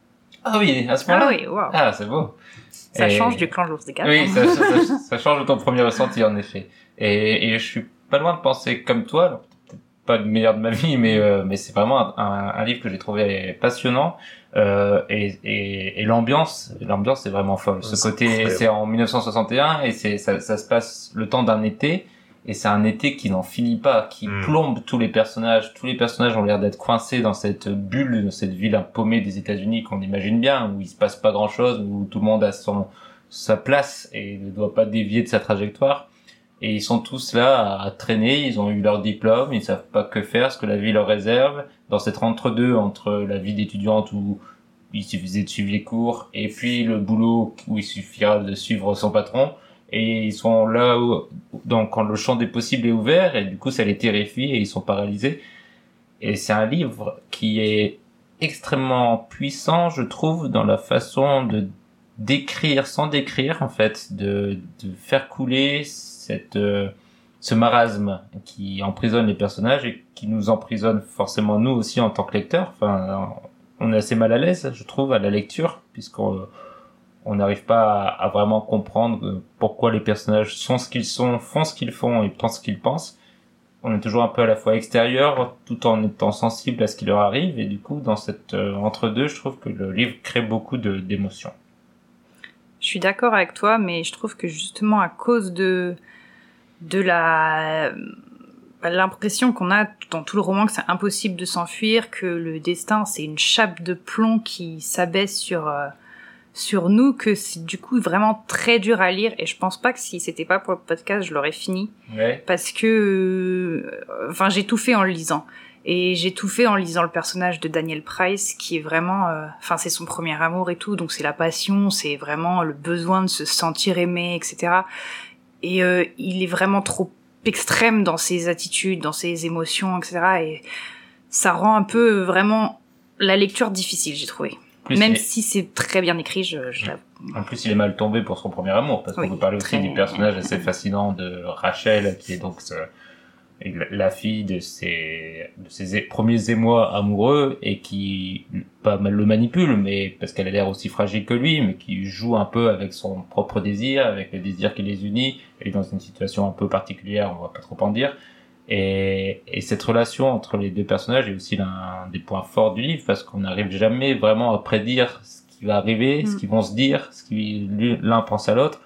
C: Ah oui, à ce moment-là?
D: Ah oui, waouh.
C: Ah, c'est beau.
D: Ça
C: Et-
D: change du clan Jour des Quatre.
C: Oui, ça, ça, ça- ça change de ton premier ressenti, en effet. Et, et je suis pas loin de penser comme toi, alors peut-être pas le meilleur de ma vie, mais, euh, mais c'est vraiment un, un- un livre que j'ai trouvé passionnant. Euh, et et, et l'ambiance, l'ambiance est vraiment folle. Ce
E: C'est
C: côté, c'est en 1961 et c'est ça, ça se passe le temps d'un été. Et c'est un été qui n'en finit pas, qui
E: Mm.
C: plombe tous les personnages. Tous les personnages ont l'air d'être coincés dans cette bulle, dans cette ville paumée des États-Unis qu'on imagine bien, où il se passe pas grand-chose, où tout le monde a son sa place et ne doit pas dévier de sa trajectoire. Et ils sont tous là à traîner, ils ont eu leur diplôme, ils savent pas que faire, ce que la vie leur réserve. Dans cette entre-deux entre la vie d'étudiante où il suffisait de suivre les cours et puis le boulot où il suffira de suivre son patron. Et ils sont là où, donc quand le champ des possibles est ouvert et du coup ça les terrifie et ils sont paralysés. Et c'est un livre qui est extrêmement puissant, je trouve, dans la façon de décrire sans décrire en fait de, de faire couler cette euh, ce marasme qui emprisonne les personnages et qui nous emprisonne forcément nous aussi en tant que lecteurs. Enfin on est assez mal à l'aise je trouve à la lecture puisqu'on on n'arrive pas à, vraiment comprendre euh, pourquoi les personnages sont ce qu'ils sont font ce qu'ils font et pensent ce qu'ils pensent. On est toujours un peu à la fois extérieur tout en étant sensible à ce qui leur arrive. Et du coup dans cette euh, entre deux je trouve que le livre crée beaucoup d'émotions.
D: Je suis d'accord avec toi, mais je trouve que justement à cause de de la bah, l'impression qu'on a dans tout le roman que c'est impossible de s'enfuir, que le destin c'est une chape de plomb qui s'abaisse sur euh, sur nous, que c'est du coup vraiment très dur à lire. Et je pense pas que si c'était pas pour le podcast, je l'aurais fini.
C: Ouais.
D: Parce que euh, enfin j'ai tout fait en le lisant. Et j'ai tout fait en lisant le personnage de Daniel Price qui est vraiment euh, enfin c'est son premier amour et tout. Donc c'est la passion c'est vraiment le besoin de se sentir aimé etc et euh, il est vraiment trop extrême dans ses attitudes, dans ses émotions, etc. Et ça rend un peu vraiment la lecture difficile, j'ai trouvé.
C: Plus,
D: Même si c'est très bien écrit, je, je.
C: En plus, il est mal tombé pour son premier amour, parce qu'on
D: Oui,
C: peut parler aussi du personnage assez fascinant de Rachel, qui est donc ce- la- la fille de ses, de ses premiers émois amoureux et qui pas mal le manipule, mais parce qu'elle a l'air aussi fragile que lui, mais qui joue un peu avec son propre désir, avec le désir qui les unit, et dans une situation un peu particulière, on va pas trop en dire. Et, et cette relation entre les deux personnages est aussi l'un des points forts du livre parce qu'on n'arrive jamais vraiment à prédire ce qui va arriver, ce
D: Mm.
C: qu'ils vont se dire, ce qui l'un pense à l'autre.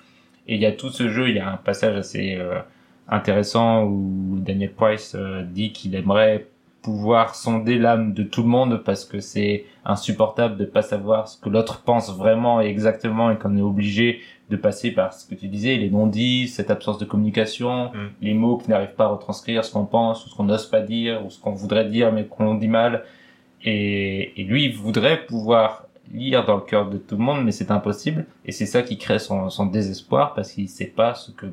C: Et il y a tout ce jeu, il y a un passage assez euh, intéressant où Daniel Price euh, dit qu'il aimerait pouvoir sonder l'âme de tout le monde parce que c'est insupportable de pas savoir ce que l'autre pense vraiment et exactement et qu'on est obligé de passer par ce que tu disais, les non-dits, cette absence de communication,
E: Mm.
C: les mots qui n'arrivent pas à retranscrire ce qu'on pense ou ce qu'on n'ose pas dire ou ce qu'on voudrait dire mais qu'on dit mal. Et, et lui, il voudrait pouvoir lire dans le cœur de tout le monde, mais c'est impossible. Et c'est ça qui crée son, son désespoir parce qu'il sait pas ce que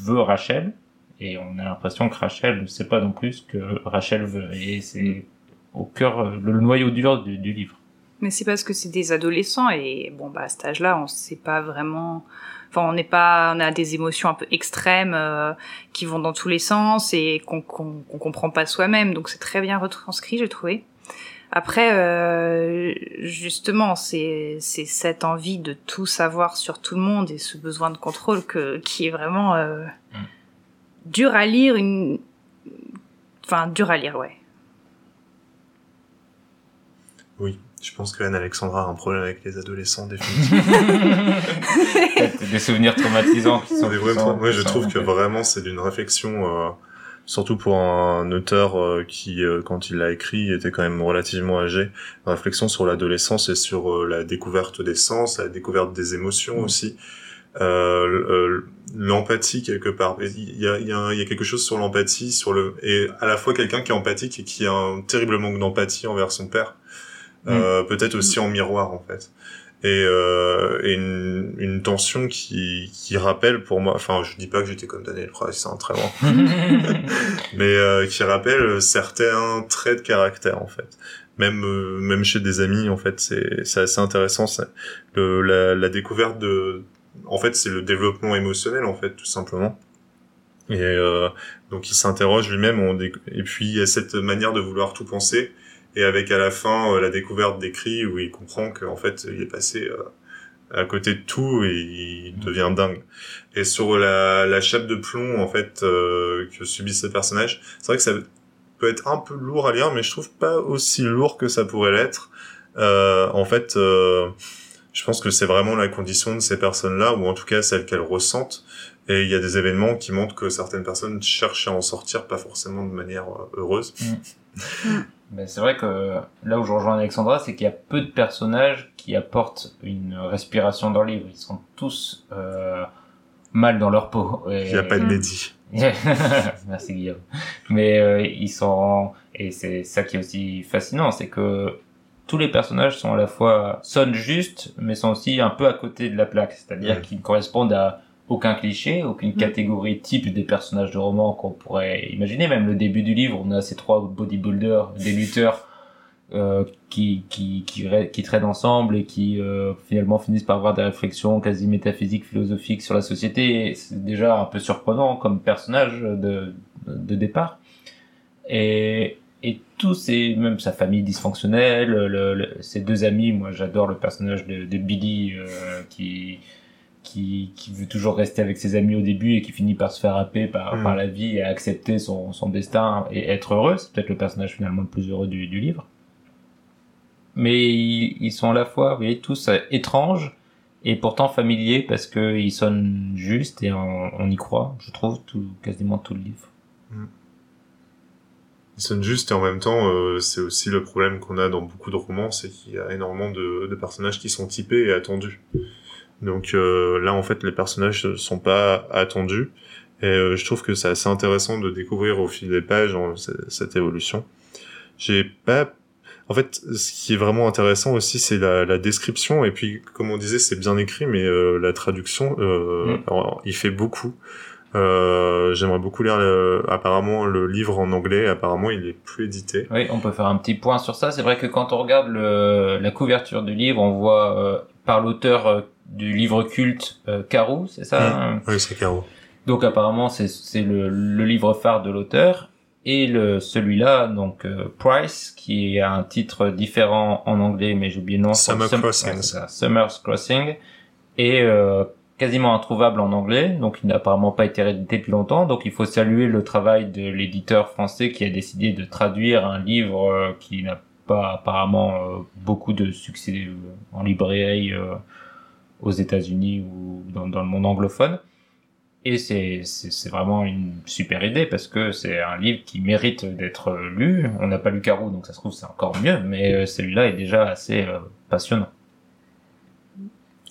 C: veut Rachel. Et on a l'impression que Rachel ne sait pas non plus ce que Rachel veut. Et c'est au cœur, le noyau dur du, du livre.
D: Mais c'est parce que c'est des adolescents et bon bah à cet âge-là, on sait pas vraiment. Enfin, on n'est pas, on a des émotions un peu extrêmes euh, qui vont dans tous les sens et qu'on comprend pas soi-même. Donc c'est très bien retranscrit, j'ai trouvé. Après, euh, justement, c'est cette envie de tout savoir sur tout le monde et ce besoin de contrôle que qui est vraiment euh,
C: Mm.
D: Dur à lire. Une, enfin dur à lire, ouais.
E: Oui, je pense que Anne-Alexandra a un problème avec les adolescents, définitivement.
C: des souvenirs traumatisants qui sont.
E: Je trouve que vraiment, c'est d'une réflexion, euh, surtout pour un auteur euh, qui, euh, quand il l'a écrit, était quand même relativement âgé. Une réflexion sur l'adolescence et sur euh, la découverte des sens, la découverte des émotions
C: Mm.
E: aussi. Euh, euh, l'empathie quelque part. Il y a, il y, a, il y a quelque chose sur l'empathie sur le et à la fois quelqu'un qui est empathique et qui a un terrible manque d'empathie envers son père euh, peut-être aussi en miroir en fait. Et, euh, et une, une tension qui, qui rappelle pour moi enfin je dis pas que j'étais comme Daniel Price c'est un très bon mais euh, qui rappelle certains traits de caractère en fait. Même euh, même chez des amis en fait c'est c'est assez intéressant le la, la découverte de en fait c'est le développement émotionnel en fait tout simplement. Et euh, donc il s'interroge lui-même et puis il y a cette manière de vouloir tout penser et avec à la fin euh, la découverte d'écrit où il comprend qu'en fait il est passé euh, à côté de tout et il devient dingue. Et sur la, la chape de plomb en fait euh, que subit ce personnage c'est vrai que ça peut être un peu lourd à lire mais je trouve pas aussi lourd que ça pourrait l'être. En fait euh, je pense que c'est vraiment la condition de ces personnes-là, ou en tout cas celles qu'elles ressentent. Et il y a des événements qui montrent que certaines personnes cherchent à en sortir, pas forcément de manière euh, heureuse.
C: Ben, c'est vrai que là où je rejoins Alexandra, c'est qu'il y a peu de personnages qui apportent une respiration dans le livre. Ils sont tous euh, mal dans leur peau. Et-
E: Il n'y a pas de Mehdi.
C: Merci Guillaume. Mais euh, ils sont et c'est ça qui est aussi fascinant, c'est que tous les personnages sont à la fois sonnent justes, mais sont aussi un peu à côté de la plaque, c'est-à-dire
E: Ouais.
C: qu'ils ne correspondent à aucun cliché, aucune catégorie type des personnages de roman qu'on pourrait imaginer. Même le début du livre, on a ces trois bodybuilders, des lutteurs euh, qui qui qui, ra- qui traînent ensemble et qui euh, finalement finissent par avoir des réflexions quasi métaphysiques, philosophiques sur la société. C'est déjà un peu surprenant comme personnage de de départ. Et tous ces même sa famille dysfonctionnelle, le, le- ses deux amis, moi j'adore le personnage de, de Billy euh, qui qui, qui veut toujours rester avec ses amis au début et qui finit par se faire happer par,
E: Mm.
C: par la vie et accepter son, son destin et être heureux. C'est peut-être le personnage finalement le plus heureux du, du livre. Mais ils, ils sont à la fois, vous voyez, tous euh, étranges et pourtant familiers parce que ils sonnent justes et on, on y croit, je trouve, tout, quasiment tout le livre.
E: Ils sonnent justes et en même temps, euh, c'est aussi le problème qu'on a dans beaucoup de romans, c'est qu'il y a énormément de, de personnages qui sont typés et attendus. Donc euh, là, en fait, les personnages ne sont pas attendus. Et euh, je trouve que c'est assez intéressant de découvrir au fil des pages hein, cette évolution. J'ai pas... En fait, ce qui est vraiment intéressant aussi, c'est la, la description. Et puis, comme on disait, c'est bien écrit, mais euh, la traduction, euh,
C: Mm.
E: alors, il fait beaucoup. Euh, J'aimerais beaucoup lire le- apparemment le livre en anglais. Apparemment, il est plus édité.
C: Oui, on peut faire un petit point sur ça. C'est vrai que quand on regarde le, la couverture du livre, on voit euh, par l'auteur euh, du livre culte euh, Carou, c'est ça
E: Mm.
C: hein
E: Oui, c'est Caro.
C: Donc apparemment c'est c'est le, le livre phare de l'auteur et le celui-là donc Price qui a un titre différent en anglais mais j'ai oublié le nom.
E: Summer
C: Sum-
E: Crossing.
C: Summer's Crossing euh, quasiment introuvable en anglais donc il n'a apparemment pas été réédité depuis longtemps donc il faut saluer le travail de l'éditeur français qui a décidé de traduire un livre euh, qui n'a pas apparemment euh, beaucoup de succès euh, en librairie aux États-Unis ou dans, le monde anglophone. Et c'est vraiment une super idée parce que c'est un livre qui mérite d'être lu. On n'a pas lu Carou, donc ça se trouve c'est encore mieux, mais celui-là est déjà assez passionnant.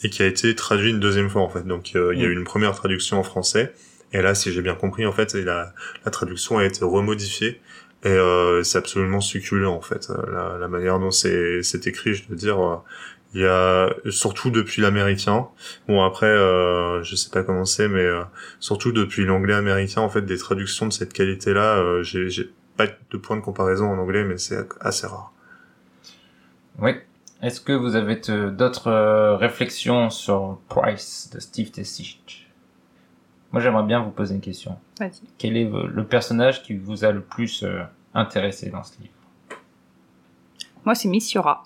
E: Et qui a été traduit une deuxième fois en fait. Donc euh, il y a
C: Mm.
E: eu une première traduction en français et là, si j'ai bien compris, en fait, la, la traduction a été remodifiée et euh, c'est absolument succulent en fait. Euh, La, la manière dont c'est c'est écrit, je veux dire, euh, il y a surtout depuis l'américain. Bon après, euh, je sais pas comment c'est, mais euh, surtout depuis l'anglais américain, en fait, des traductions de cette qualité-là, euh, j'ai j'ai pas de point de comparaison en anglais, mais c'est assez rare.
C: Oui. Est-ce que vous avez euh, d'autres euh, réflexions sur Price de Steve Tessich? Moi, j'aimerais bien vous poser une question.
D: Vas-y.
C: Quel est le personnage qui vous a le plus euh, intéressé dans ce livre?
D: Moi, c'est Miss Yora.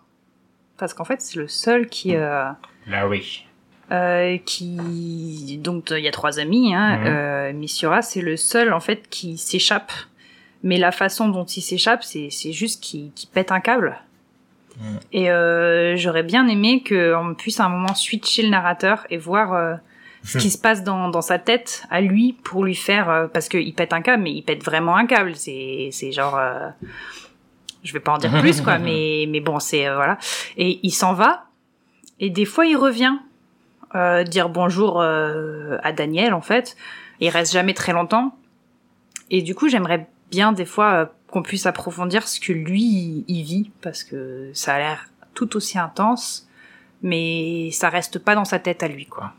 D: Parce qu'en fait, c'est le seul qui. euh,
C: Larry.
D: euh, qui donc il y a trois amis hein,
C: Mhm.
D: euh, Miss Yora c'est le seul en fait qui s'échappe mais la façon dont il s'échappe c'est juste qu'il qu'il pète un câble Et euh, j'aurais bien aimé qu'on puisse à un moment switcher le narrateur et voir euh, ce qui se passe dans, dans sa tête à lui pour lui faire euh, parce qu'il pète un câble mais il pète vraiment un câble c'est c'est genre euh, je vais pas en dire plus quoi mais mais bon c'est euh, voilà et il s'en va et des fois il revient euh, dire bonjour euh, à Daniel en fait. Il reste jamais très longtemps. Et du coup, j'aimerais bien des fois euh, qu'on puisse approfondir ce que lui il vit parce que ça a l'air tout aussi intense, mais ça reste pas dans sa tête à lui quoi.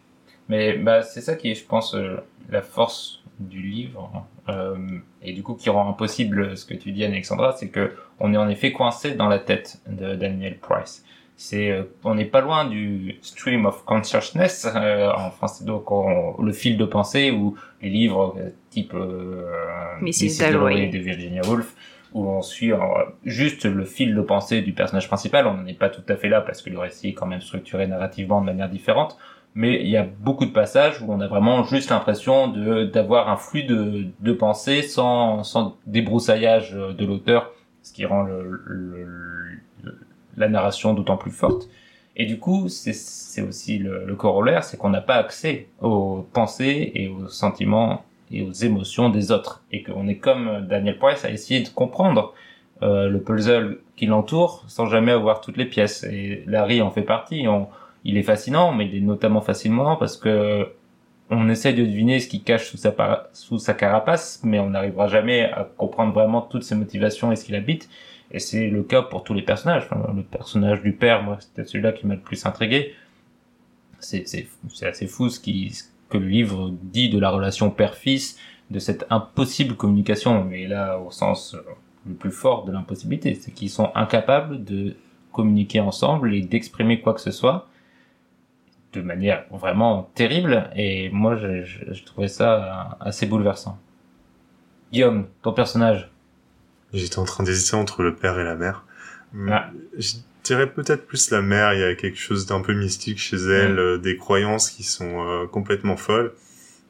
C: Mais bah, c'est ça qui est, je pense, euh, la force du livre, euh, et du coup qui rend impossible ce que tu dis, Alexandra, c'est que on est en effet coincé dans la tête de Daniel Price. C'est, euh, on n'est pas loin du stream of consciousness euh, en français, donc on- le fil de pensée ou les livres euh, type euh,
D: Mrs.
C: Dalloway de Virginia Woolf où on suit juste le fil de pensée du personnage principal. On n'en est pas tout à fait là parce que le récit est quand même structuré narrativement de manière différente mais il y a beaucoup de passages où on a vraiment juste l'impression de d'avoir un flux de, de pensée sans, sans débroussaillage euh, de l'auteur, ce qui rend le, le- le- la narration d'autant plus forte. Et du coup, c'est aussi le, le corollaire, c'est qu'on n'a pas accès aux pensées et aux sentiments et aux émotions des autres, et qu'on est comme Daniel Price à essayer de comprendre euh, le puzzle qui l'entoure sans jamais avoir toutes les pièces. Et Larry en fait partie. Il est fascinant, mais il est notamment fascinant parce que on essaie de deviner ce qu'il cache sous sa, sous sa carapace, mais on n'arrivera jamais à comprendre vraiment toutes ses motivations et ce qu'il habite. Et c'est le cas pour tous les personnages. Le personnage du père, moi, c'était celui-là qui m'a le plus intrigué. C'est, c'est, c'est assez fou ce, qui, ce que le livre dit de la relation père-fils, de cette impossible communication, mais là, au sens euh, le plus fort de l'impossibilité, c'est qu'ils sont incapables de communiquer ensemble et d'exprimer quoi que ce soit de manière vraiment terrible et moi je, je, je trouvais ça assez bouleversant. Guillaume, ton personnage
E: J'étais en train d'hésiter entre le père et la mère. Hmm,
C: Ah.
E: Je dirais peut-être plus la mère. Il y a quelque chose d'un peu mystique chez elle,
C: Mm.
E: euh, des croyances qui sont euh, complètement folles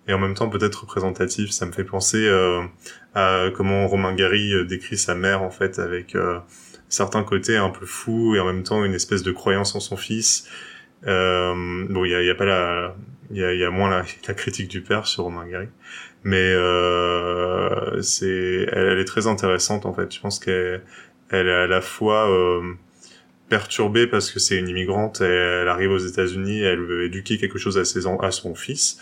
E: et en même temps peut-être représentatives. Ça me fait penser euh, à comment Romain Gary décrit sa mère en fait avec euh, certains côtés un peu fous et en même temps une espèce de croyance en son fils. Euh, bon, il y a, il y a pas la, il y a, il y a moins la, la critique du père sur Romain Gary, mais euh, c'est, elle, elle est très intéressante en fait. Je pense qu'elle, elle est à la fois euh, perturbée parce que c'est une immigrante, et elle arrive aux États-Unis, elle veut éduquer quelque chose à ses en- à son fils,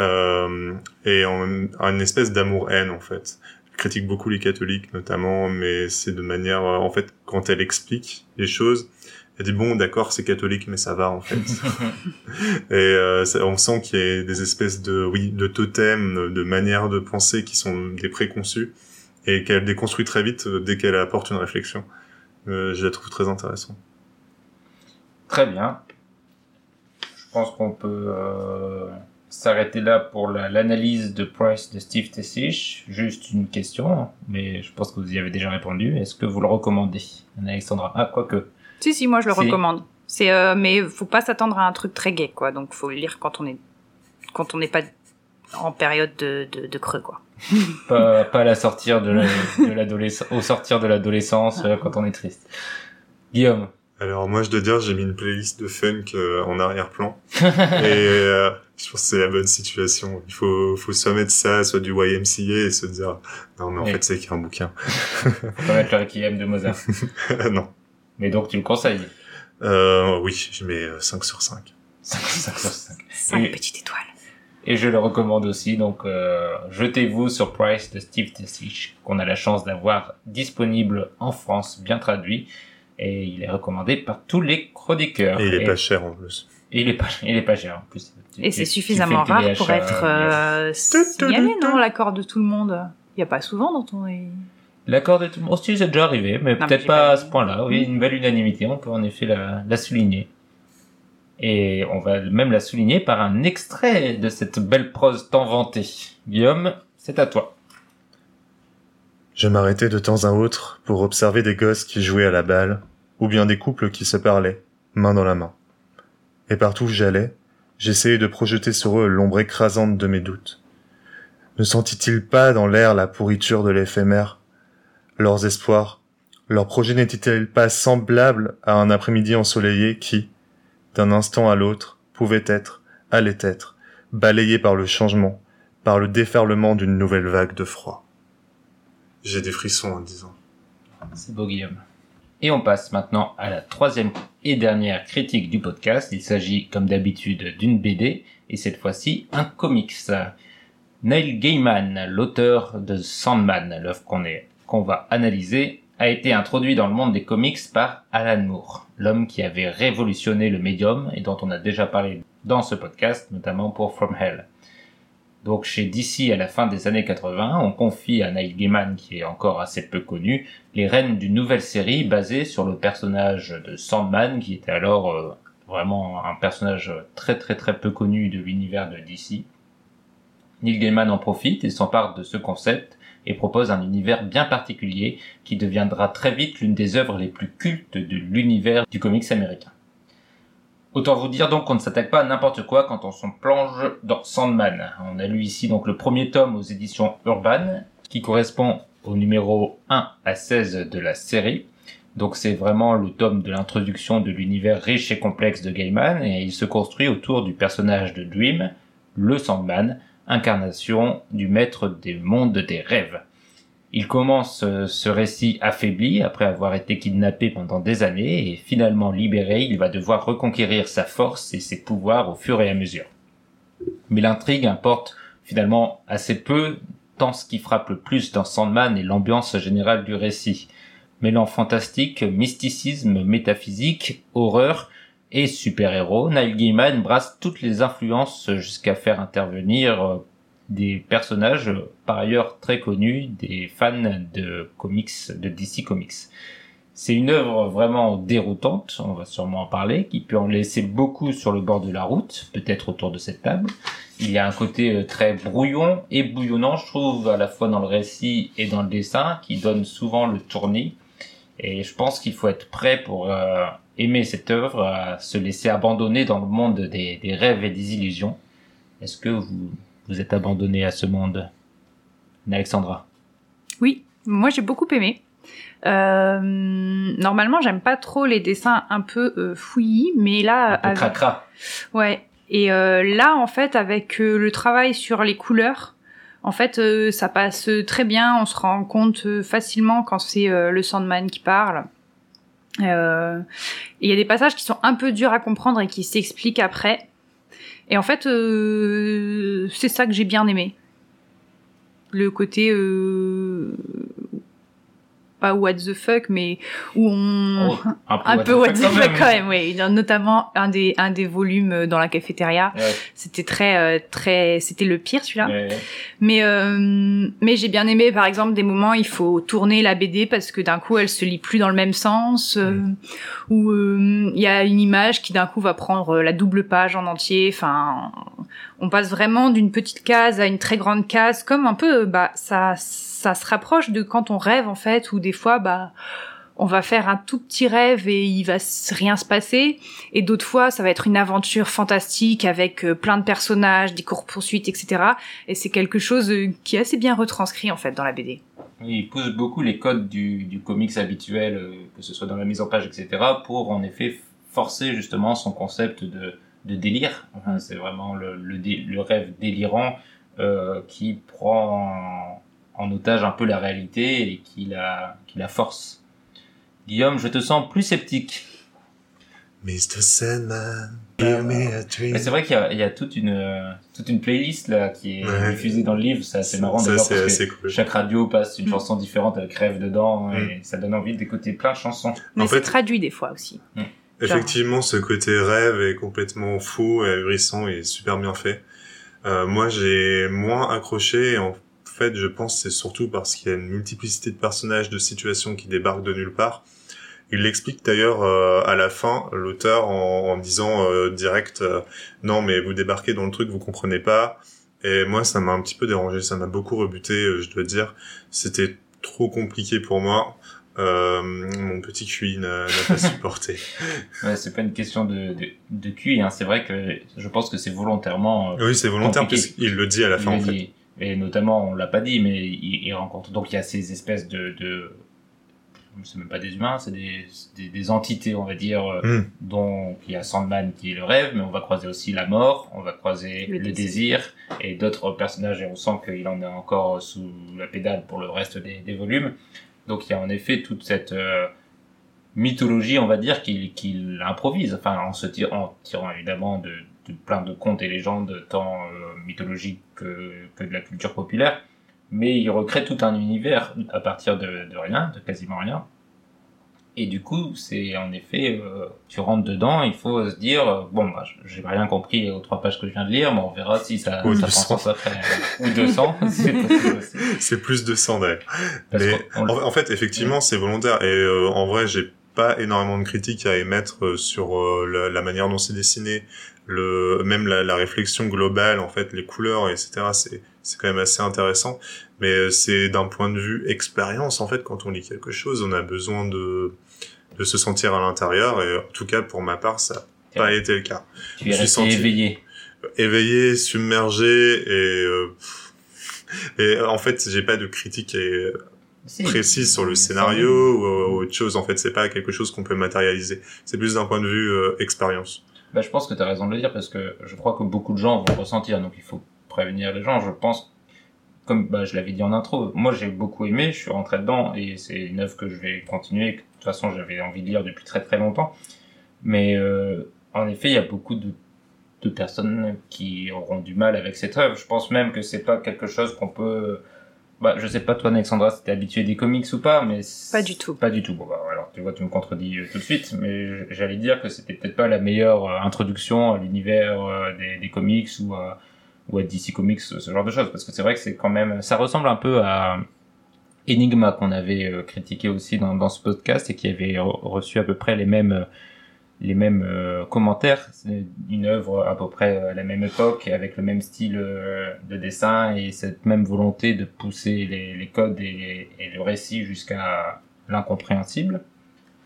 E: euh, et en, même- une espèce d'amour-haine en fait. Elle critique beaucoup les catholiques notamment, mais c'est de manière, en fait, quand elle explique les choses, Elle dit bon, d'accord, c'est catholique, mais ça va en fait. et euh, ça- on sent qu'il y a des espèces de, oui, de totems, de manières de penser qui sont des préconçus et qu'elle déconstruit très vite euh, dès qu'elle apporte une réflexion. Euh, je la trouve très intéressante.
C: Très bien. Je pense qu'on peut euh, s'arrêter là pour la- l'analyse de Price de Steve Tessich. Juste une question, mais je pense que vous y avez déjà répondu. Est-ce que vous le recommandez, Alexandra? Ah, quoique.
D: Si, si, moi je le
C: Si.
D: recommande. C'est, euh, mais faut pas s'attendre à un truc très gai, quoi. Donc faut le lire quand on est, quand on n'est pas en période de, de, de creux, quoi.
C: Pas, pas à la sortir de la- de l'adolescence, au sortir de l'adolescence euh, quand on est triste. Guillaume.
E: Alors moi je dois dire j'ai mis une playlist de funk euh, en arrière-plan et euh, je pense que c'est la bonne situation. Il faut faut soit mettre ça, soit du YMCA et se dire non mais en
C: Oui.
E: fait c'est qu'un bouquin.
C: Faut pas mettre le requiem de Mozart.
E: non.
C: Mais donc tu le conseilles.
E: Euh, oui, je mets euh, 5 sur 5.
C: 5 sur 5.
D: Cinq
C: Et-
D: petites étoiles.
C: Et je le recommande aussi, donc euh, jetez-vous sur Price de Steve Tessich, qu'on a la chance d'avoir disponible en France, bien traduit, et il est recommandé par tous les chroniqueurs.
E: Et il est pas cher en plus.
C: et il est pas, il est pas cher en plus.
D: Et c'est suffisamment rare pour
C: achats,
D: être
C: euh,
D: euh, signalé, non L'accord de tout le monde. Il y a pas souvent dans ton.
C: L'accord de tout le monde, aussi, c'est déjà arrivé, mais peut-être pas
D: pas
C: à ce point-là. Oui, une belle unanimité, on peut en effet la, la souligner. Et on va même la souligner par un extrait de cette belle prose tant vantée. Guillaume, c'est à toi.
E: Je m'arrêtais de temps à autre pour observer des gosses qui jouaient à la balle, ou bien des couples qui se parlaient, main dans la main. Et partout où j'allais, j'essayais de projeter sur eux l'ombre écrasante de mes doutes. Ne sentit-il pas dans l'air la pourriture de l'éphémère Leurs espoirs, leurs projets n'étaient-ils pas semblables à un après-midi ensoleillé qui, d'un instant à l'autre, pouvait être, allait être, balayé par le changement, par le déferlement d'une nouvelle vague de froid? J'ai des frissons en disant.
C: C'est beau Guillaume. Et on passe maintenant à la troisième et dernière critique du podcast. Il s'agit comme d'habitude d'une BD et cette fois-ci un comics. Neil Gaiman, l'auteur de Sandman, l'œuvre qu'on est qu'on va analyser, a été introduit dans le monde des comics par Alan Moore, l'homme qui avait révolutionné le médium et dont on a déjà parlé dans ce podcast, notamment pour From Hell. Donc chez DC à la fin des années 80, on confie à Neil Gaiman, qui est encore assez peu connu, les rênes d'une nouvelle série basée sur le personnage de Sandman, qui était alors euh, vraiment un personnage très très très peu connu de l'univers de DC. Neil Gaiman en profite et s'empare de ce concept et propose un univers bien particulier qui deviendra très vite l'une des œuvres les plus cultes de l'univers du comics américain. Autant vous dire donc qu'on ne s'attaque pas à n'importe quoi quand on s'en plonge dans Sandman. On a lu ici donc le premier tome aux éditions Urban, qui correspond au numéro 1 à 16 de la série. Donc c'est vraiment le tome de l'introduction de l'univers riche et complexe de Gaiman, et il se construit autour du personnage de Dream, le Sandman, incarnation du maître des mondes des rêves. Il commence euh, ce récit affaibli après avoir été kidnappé pendant des années et finalement libéré, il va devoir reconquérir sa force et ses pouvoirs au fur et à mesure. Mais l'intrigue importe finalement assez peu, tant ce qui frappe le plus dans Sandman est l'ambiance générale du récit. Mêlant fantastique, mysticisme, métaphysique, horreur et super-héros, Neil Gaiman brasse toutes les influences jusqu'à faire intervenir euh, des personnages euh, par ailleurs très connus des fans de comics, de DC Comics. C'est une œuvre vraiment déroutante, on va sûrement en parler, qui peut en laisser beaucoup sur le bord de la route, peut-être autour de cette table. Il y a un côté euh, très brouillon et bouillonnant, je trouve, à la fois dans le récit et dans le dessin, qui donne souvent le tournis. Et je pense qu'il faut être prêt pour euh, aimer cette œuvre, à se laisser abandonner dans le monde des, des rêves et des illusions. Est-ce que vous, vous êtes abandonné à ce monde Alexandra?
D: Oui, moi j'ai beaucoup aimé. Euh, normalement, j'aime pas trop les dessins un peu euh, fouillis, mais là,
C: Un peu
D: avec-
C: cracra.
D: ouais. Et euh, là, en fait, avec euh, le travail sur les couleurs, en fait, euh, ça passe très bien. On se rend compte euh, facilement quand c'est euh, le Sandman qui parle. Euh, Il y a des passages qui sont un peu durs à comprendre et qui s'expliquent après. Et en fait, c'est ça que j'ai bien aimé. Le côté pas what the fuck, mais où on
C: Oh, un peu,
D: un peu what the fuck quand même, oui. Notamment un des un des volumes euh, dans la cafétéria,
C: Ouais,
D: c'était très euh, très, c'était le pire celui-là.
C: ouais.
D: Mais euh, mais j'ai bien aimé par exemple des moments il faut tourner la BD parce que d'un coup elle se lit plus dans le même sens euh, ou euh, il y a une image qui d'un coup va prendre la double page en entier. Enfin, on passe vraiment d'une petite case à une très grande case, comme un peu bah ça ça se rapproche de quand on rêve en fait ou des fois bah on va faire un tout petit rêve et il va rien se passer. Et d'autres fois, ça va être une aventure fantastique avec euh, plein de personnages, des courses poursuites, etc. Et c'est quelque chose euh, qui est assez bien retranscrit en fait dans la BD.
C: Il pousse beaucoup les codes du, du comics habituel, euh, que ce soit dans la mise en page, etc., pour en effet forcer justement son concept de, de délire. Enfin, c'est vraiment le, le, dé- le rêve délirant euh, qui prend en, en otage un peu la réalité et qui la, qui la force. Guillaume, je te sens plus sceptique.
E: Mr. Sandman, give me a dream.
C: Mais c'est vrai qu'il y a, il y a toute une euh, toute une playlist là qui est
E: Ouais.
C: diffusée dans le livre. C'est assez marrant
E: Ça,
C: d'ailleurs
E: c'est
C: parce que
E: assez cool.
C: chaque radio passe une
D: Mm.
C: chanson différente avec rêve dedans
E: Mm.
C: et ça donne envie d'écouter plein de chansons.
D: Mais
E: En
D: c'est
E: fait-
D: traduit des fois aussi.
E: Effectivement, ce côté rêve est complètement fou et ahurissant et super bien fait. Euh, moi, j'ai moins accroché. et En fait, je pense c'est surtout parce qu'il y a une multiplicité de personnages, de situations qui débarquent de nulle part. Il l'explique d'ailleurs euh, à la fin, l'auteur, en, en disant euh, direct euh, non, mais vous débarquez dans le truc, vous comprenez pas. Et moi, ça m'a un petit peu dérangé, ça m'a beaucoup rebuté, euh, je dois dire. C'était trop compliqué pour moi. Euh, mon petit QI n'a pas supporté.
C: Ouais, c'est pas une question de de, de QI. Hein. C'est vrai que je pense que c'est volontairement. euh,
E: Oui, c'est volontaire puisqu'il le dit à la
C: il
E: fin en fait.
C: Et notamment, on l'a pas dit, mais il, il rencontre. Donc il y a ces espèces de de c'est même pas des humains, c'est des, des des entités, on va dire.
E: Hmm.
C: dont il y a Sandman qui est le rêve, mais on va croiser aussi la mort, on va croiser
D: Le
C: le,
D: désir.
C: désir. et d'autres personnages, et on sent qu'il en est encore sous la pédale pour le reste des, des volumes. Donc il y a en effet toute cette euh, mythologie, on va dire, qu'il improvise, enfin en se tirant évidemment de, plein de contes et légendes, tant euh, mythologiques que, de la culture populaire, mais il recrée tout un univers à partir de rien, de quasiment rien. Et du coup, c'est en effet, euh, tu rentres dedans, il faut se dire, euh, bon, bah, j'ai rien compris aux trois pages que je viens de lire, mais on verra si ça,
E: Ou
C: ça
E: 200.
C: prend sens après. euh, Ou 200, c'est possible aussi.
E: C'est plus de 100 d'ailleurs. Mais
C: on-
E: en, fait, effectivement, c'est volontaire. Et euh, en vrai, j'ai pas énormément de critiques à émettre euh, sur la, la manière dont c'est dessiné, le même la, la réflexion globale, en fait, les couleurs, etc. C'est c'est quand même assez intéressant. Mais c'est d'un point de vue expérience, en fait, quand on lit quelque chose, on a besoin de de se sentir à l'intérieur. Et en tout cas, pour ma part, ça n'a pas été le cas.
C: tu
E: je
C: es
E: suis
C: resté
E: senti-
C: éveillé.
E: éveillé, submergé et euh, et en fait j'ai pas de critique euh,
C: Si.
E: précise sur le scénario ou, ou autre chose. En fait, c'est pas quelque chose qu'on peut matérialiser. C'est plus d'un point de vue euh, expérience.
C: Bah, je pense que tu as raison de le dire parce que je crois que beaucoup de gens vont ressentir, donc il faut prévenir les gens. Je pense, comme bah, je l'avais dit en intro, moi j'ai beaucoup aimé, je suis rentré dedans et c'est une œuvre que je vais continuer. que De toute façon, j'avais envie de lire depuis très très longtemps. Mais euh, en effet, il y a beaucoup de, de personnes qui auront du mal avec cette œuvre. Je pense même que c'est pas quelque chose qu'on peut. Bah, je sais pas toi, Alexandra, si t'es habitué des comics ou pas, mais
D: Pas du tout.
C: Pas du tout. Bon, bah, alors tu vois, tu me contredis euh, tout de suite, mais j'allais dire que c'était peut-être pas la meilleure euh, introduction à l'univers des, des comics ou à, ou à DC Comics, ce genre de choses, parce que c'est vrai que c'est quand même, ça ressemble un peu à Enigma qu'on avait euh, critiqué aussi dans, dans ce podcast et qui avait re- reçu à peu près les mêmes euh, les mêmes euh, commentaires. C'est une œuvre à peu près à la même époque, avec le même style de dessin et cette même volonté de pousser les, les codes et, et le récit jusqu'à l'incompréhensible,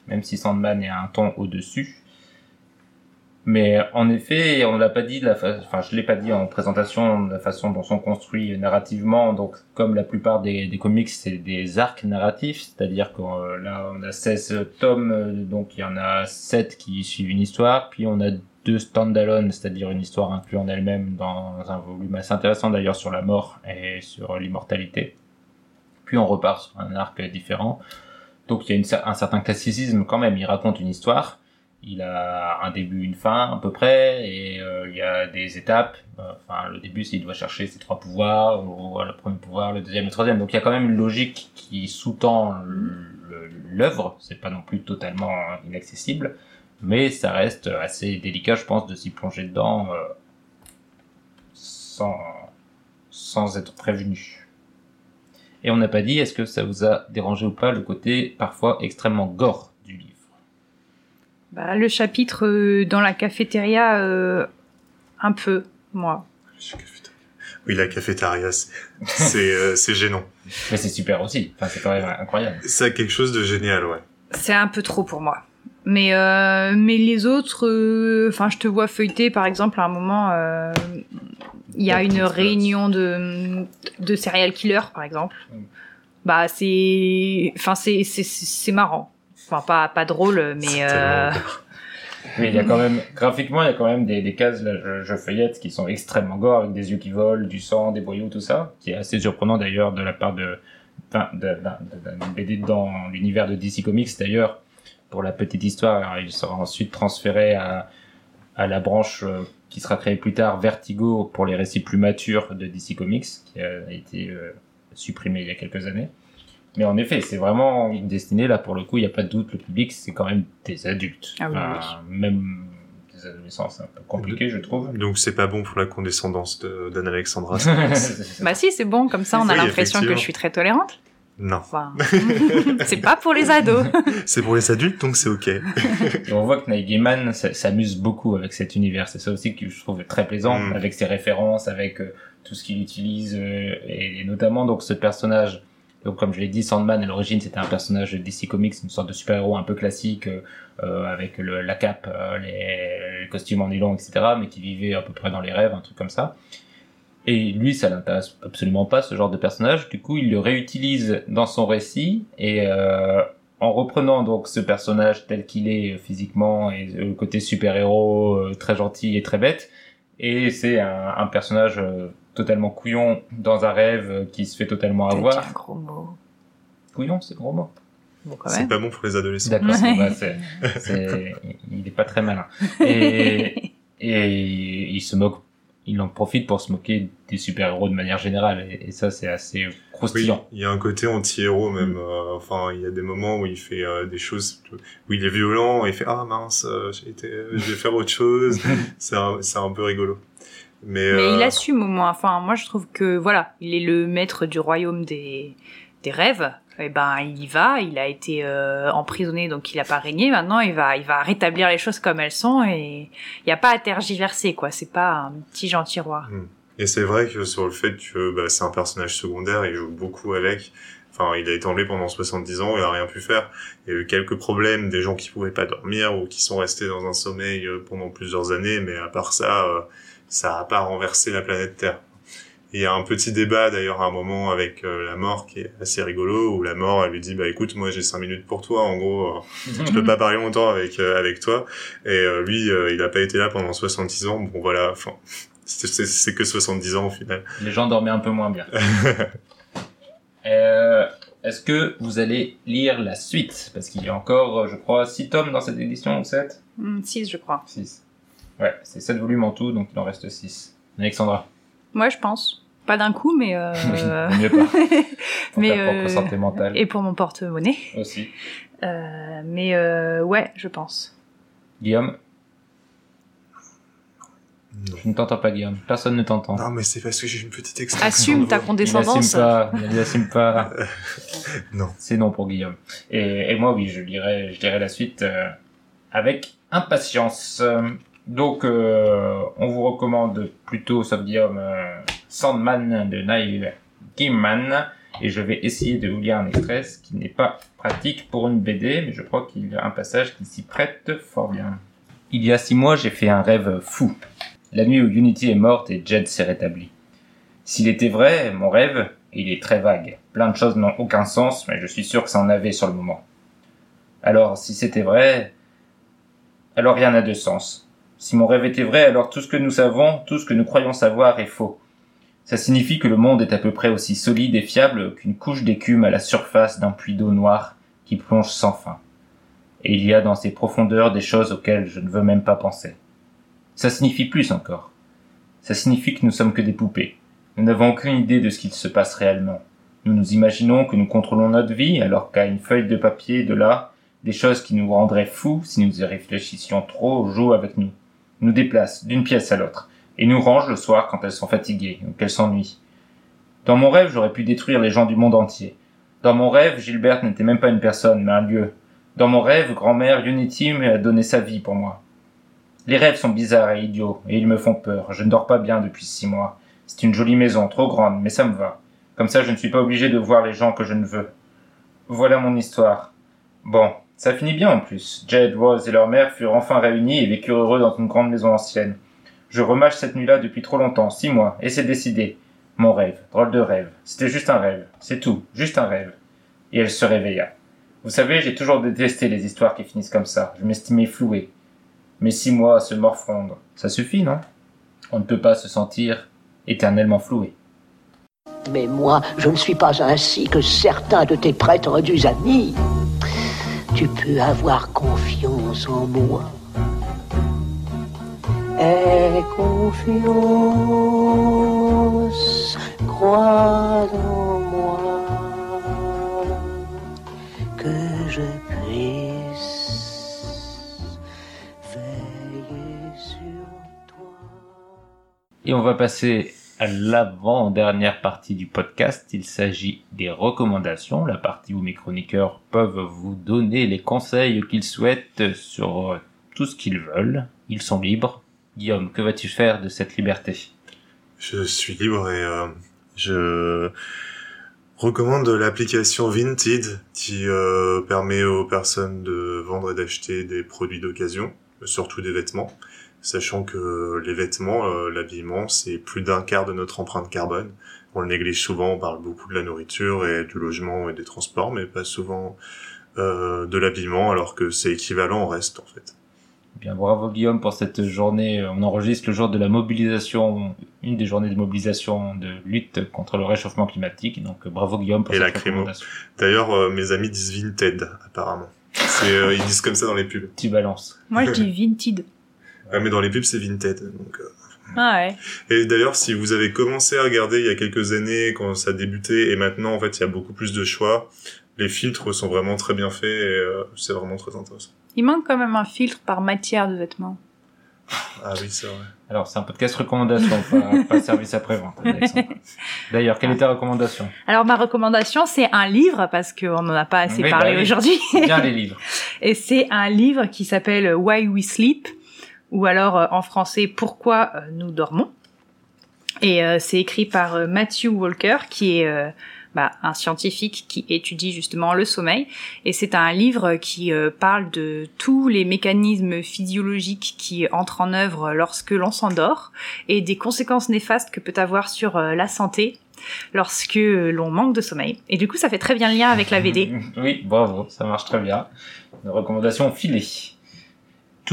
C: même si Sandman est un ton au-dessus. Mais en effet, on l'a pas dit de la fa- enfin je l'ai pas dit en présentation de la façon dont sont construits narrativement. Donc comme la plupart des, comics, c'est des arcs narratifs, c'est-à-dire que euh, là on a 16 tomes, euh, donc il y en a 7 qui suivent une histoire, puis on a deux stand-alone, c'est-à-dire une histoire inclue en elle-même dans un volume assez intéressant d'ailleurs sur la mort et sur l'immortalité. Puis on repart sur un arc différent. Donc il y a un certain classicisme quand même, il raconte une histoire il a un début, une fin à peu près, et euh, il y a des étapes. Enfin, le début, c'est il doit chercher ses trois pouvoirs, ou, le premier pouvoir, le deuxième, le troisième. Donc il y a quand même une logique qui sous-tend l'œuvre, c'est pas non plus totalement inaccessible, mais ça reste assez délicat, je pense, de s'y plonger dedans euh, sans, sans être prévenu. Et on n'a pas dit, est-ce que ça vous a dérangé ou pas le côté parfois extrêmement gore?
D: Bah, le chapitre euh, dans la cafétéria, euh, un peu, moi.
E: Oui, la cafétéria, c'est c'est euh, c'est gênant.
C: Mais c'est super aussi, enfin c'est quand même incroyable.
E: Ça a quelque chose de génial, ouais.
D: C'est un peu trop pour moi. Mais euh, mais les autres, euh, enfin, je te vois feuilleter, par exemple, à un moment, euh, il y a une
C: c'est
D: réunion de de serial killer, par exemple.
C: Mm.
D: Bah, c'est, enfin, c'est c'est c'est marrant. Enfin, pas pas drôle, mais
E: C'est
D: euh,
C: il y a quand même, graphiquement, il y a quand même des, des cases, là, je, je feuillette, qui sont extrêmement gore, avec des yeux qui volent, du sang, des boyaux, tout ça, qui est assez surprenant d'ailleurs de la part de, d'un BD dans l'univers de DC Comics d'ailleurs. Pour la petite histoire, il sera ensuite transféré à, à la branche euh, qui sera créée plus tard, Vertigo, pour les récits plus matures de DC Comics, qui a été euh, supprimé il y a quelques années. Mais en effet, c'est vraiment une destinée, là, pour le coup, il n'y a pas de doute, le public, c'est quand même des adultes.
D: Ah oui,
C: Enfin, Même des adolescents, c'est un peu compliqué, je trouve.
E: Donc c'est pas bon pour la condescendance de- d'Anne Alexandra.
D: bah si, c'est bon. Comme ça, on a
E: Oui,
D: l'impression que je suis très tolérante.
E: non.
D: Enfin, c'est pas pour les ados.
E: C'est pour les adultes, donc c'est ok.
C: Et on voit que Neil Gaiman s'amuse beaucoup avec cet univers. C'est ça aussi que je trouve très plaisant,
E: Mm.
C: avec ses références, avec euh, tout ce qu'il utilise, euh, et, et notamment donc ce personnage. Donc comme je l'ai dit, Sandman à l'origine c'était un personnage de DC Comics, une sorte de super-héros un peu classique, euh, euh, avec le, la cape, euh, les, les costumes en nylon, etc., mais qui vivait à peu près dans les rêves, un truc comme ça. Et lui, ça l'intéresse absolument pas, ce genre de personnage. Du coup, il le réutilise dans son récit et euh, en reprenant donc ce personnage tel qu'il est euh, physiquement et le côté super-héros euh, très gentil et très bête. Et c'est un, un personnage euh, totalement couillon dans un rêve qui se fait totalement
D: C'est
C: avoir.
D: un gros mot.
C: Couillon, c'est gros mot.
D: Bon,
E: C'est pas bon pour les adolescents.
C: D'accord,
D: Ouais.
C: bah, c'est, c'est, il est pas très malin. Et, et il se moque, il en profite pour se moquer des super-héros de manière générale. Et, et ça, c'est assez
E: Oui,
C: croustillant.
E: il y a un côté anti-héros même. euh, enfin, il y a des moments où il fait euh, des choses où il est violent et il fait ah mince, euh, j'ai été, je vais faire autre chose. c'est un, c'est un peu rigolo. Mais,
D: Mais
E: euh,
D: il assume au moins. Enfin, moi, je trouve que voilà, il est le maître du royaume des, des rêves. Et ben, il y va. Il a été euh, emprisonné, donc il a pas régné. Maintenant, il va, il va rétablir les choses comme elles sont et il y a pas à tergiverser quoi. C'est pas un petit gentil roi.
E: Et c'est vrai que sur le fait que bah, c'est un personnage secondaire, il joue beaucoup avec. Enfin, il a été enlevé pendant 70 ans, il a rien pu faire. Il y a eu quelques problèmes, des gens qui pouvaient pas dormir ou qui sont restés dans un sommeil euh, pendant plusieurs années, mais à part ça, euh, ça a pas renversé la planète Terre. Il y a un petit débat d'ailleurs à un moment avec euh, la mort qui est assez rigolo où la mort elle lui dit bah écoute moi j'ai cinq minutes pour toi en gros euh, je peux pas parler longtemps avec euh, avec toi et euh, lui euh, il a pas été là pendant 70 ans bon voilà enfin c'est- que 70 ans au final
C: Les gens dormaient un peu moins bien. Euh, est-ce que vous allez lire la suite? Parce qu'il y a encore, je crois, 6 tomes dans cette édition, ou 7
D: Hmm, six, je crois.
C: 6. Ouais, c'est 7 volumes en tout, donc il en reste 6. Alexandra
D: Moi, je pense. Pas d'un coup, mais euh,
C: Oui, mieux pas. Pour
D: Mais,
C: ta propre
D: euh,
C: santé mentale
D: et pour mon porte-monnaie.
C: aussi.
D: Euh, mais euh, ouais, je pense.
C: Guillaume
E: non.
C: Je ne t'entends pas, Guillaume. Personne ne t'entend.
E: non mais c'est parce que j'ai une petite extraction
D: Assume ta
E: voix.
C: Il
D: condescendance.
C: n'assume pas. Il pas.
E: non
C: C'est non pour Guillaume. Et, et moi, oui, je lirai, je lirai la suite euh, avec impatience. Donc, euh, on vous recommande plutôt, sauf Guillaume, euh, Sandman de Neil Gaiman. Et je vais essayer de vous lire un extrait, qui n'est pas pratique pour une BD, mais je crois qu'il y a un passage qui s'y prête fort bien. Il y a six mois, j'ai fait un rêve fou. La nuit où Unity est morte et Jed s'est rétabli. S'il était vrai, mon rêve, il est très vague. Plein de choses n'ont aucun sens, mais je suis sûr que ça en avait sur le moment. Alors, si c'était vrai, alors rien n'a de sens. Si mon rêve était vrai, alors tout ce que nous savons, tout ce que nous croyons savoir est faux. Ça signifie que le monde est à peu près aussi solide et fiable qu'une couche d'écume à la surface d'un puits d'eau noire qui plonge sans fin. Et il y a dans ces profondeurs des choses auxquelles je ne veux même pas penser. Ça signifie plus encore. Ça signifie que nous sommes que des poupées. Nous n'avons aucune idée de ce qu'il se passe réellement. Nous nous imaginons que nous contrôlons notre vie alors qu'à une feuille de papier de là, des choses qui nous rendraient fous si nous y réfléchissions trop jouent avec nous, nous déplacent d'une pièce à l'autre et nous rangent le soir quand elles sont fatiguées ou qu'elles s'ennuient. Dans mon rêve, j'aurais pu détruire les gens du monde entier. Dans mon rêve, Gilberte n'était même pas une personne, mais un lieu. Dans mon rêve, grand-mère Unity a donné sa vie pour moi. Les rêves sont bizarres et idiots, et ils me font peur. Je ne dors pas bien depuis six mois. C'est une jolie maison, trop grande, mais ça me va. Comme ça, je ne suis pas obligé de voir les gens que je ne veux. Voilà mon histoire. Bon, ça finit bien en plus. Jed, Rose et leur mère furent enfin réunis et vécurent heureux dans une grande maison ancienne. Je remâche cette nuit-là depuis trop longtemps, six mois, et c'est décidé. Mon rêve, drôle de rêve. C'était juste un rêve. C'est tout, juste un rêve. Et elle se réveilla. Vous savez, j'ai toujours détesté les histoires qui finissent comme ça. Je m'estimais floué. Mais six mois à se morfondre, ça suffit, non? On ne peut pas se sentir éternellement floué.
G: Mais moi, je ne suis pas ainsi que certains de tes prétendus amis. Tu peux avoir confiance en moi. Aie confiance, crois en moi, que je puisse veiller sur toi.
C: Et on va passer à l'avant-dernière partie du podcast. Il s'agit des recommandations, la partie où mes chroniqueurs peuvent vous donner les conseils qu'ils souhaitent sur tout ce qu'ils veulent. Ils sont libres. Guillaume, que vas-tu faire de cette liberté?
E: Je suis libre et euh, je recommande l'application Vinted qui euh, permet aux personnes de vendre et d'acheter des produits d'occasion, surtout des vêtements, sachant que les vêtements, euh, l'habillement, c'est plus d'un quart de notre empreinte carbone. On le néglige souvent, on parle beaucoup de la nourriture et du logement et des transports, mais pas souvent euh, de l'habillement, alors que c'est équivalent au reste en fait.
C: Bien, bravo Guillaume pour cette journée. On enregistre le jour de la mobilisation, une des journées de mobilisation de lutte contre le réchauffement climatique. Donc bravo Guillaume pour
E: Et
C: cette
E: la crémo.
C: recommandation.
E: D'ailleurs, euh, mes amis disent Vinted, apparemment. C'est, euh, ils disent comme ça dans les pubs.
C: Tu balances.
D: Moi, je dis Vinted.
E: Ouais, mais dans les pubs, c'est Vinted. Donc, euh.
D: Ah ouais.
E: Et d'ailleurs, si vous avez commencé à regarder il y a quelques années, quand ça a débuté, et maintenant, en fait, il y a beaucoup plus de choix, les filtres sont vraiment très bien faits, et euh, c'est vraiment très intéressant.
D: Il manque quand même un filtre par matière de vêtements.
E: Ah oui, c'est vrai.
C: Alors, c'est un podcast recommandation, pas, pas service après-vente. D'ailleurs, quelle est ta recommandation?
D: Alors ma recommandation, c'est un livre parce qu'on n'en a pas assez
C: Oui,
D: parlé
C: bah oui.
D: aujourd'hui.
C: Bien les livres.
D: Et c'est un livre qui s'appelle Why We Sleep, ou alors euh, en français Pourquoi euh, nous dormons? Et euh, c'est écrit par euh, Matthew Walker, qui est euh, bah, un scientifique qui étudie justement le sommeil. Et c'est un livre qui parle de tous les mécanismes physiologiques qui entrent en œuvre lorsque l'on s'endort et des conséquences néfastes que peut avoir sur la santé lorsque l'on manque de sommeil. Et du coup, ça fait très bien le lien avec la VD.
C: Oui, bravo, ça marche très bien. Une recommandation filée.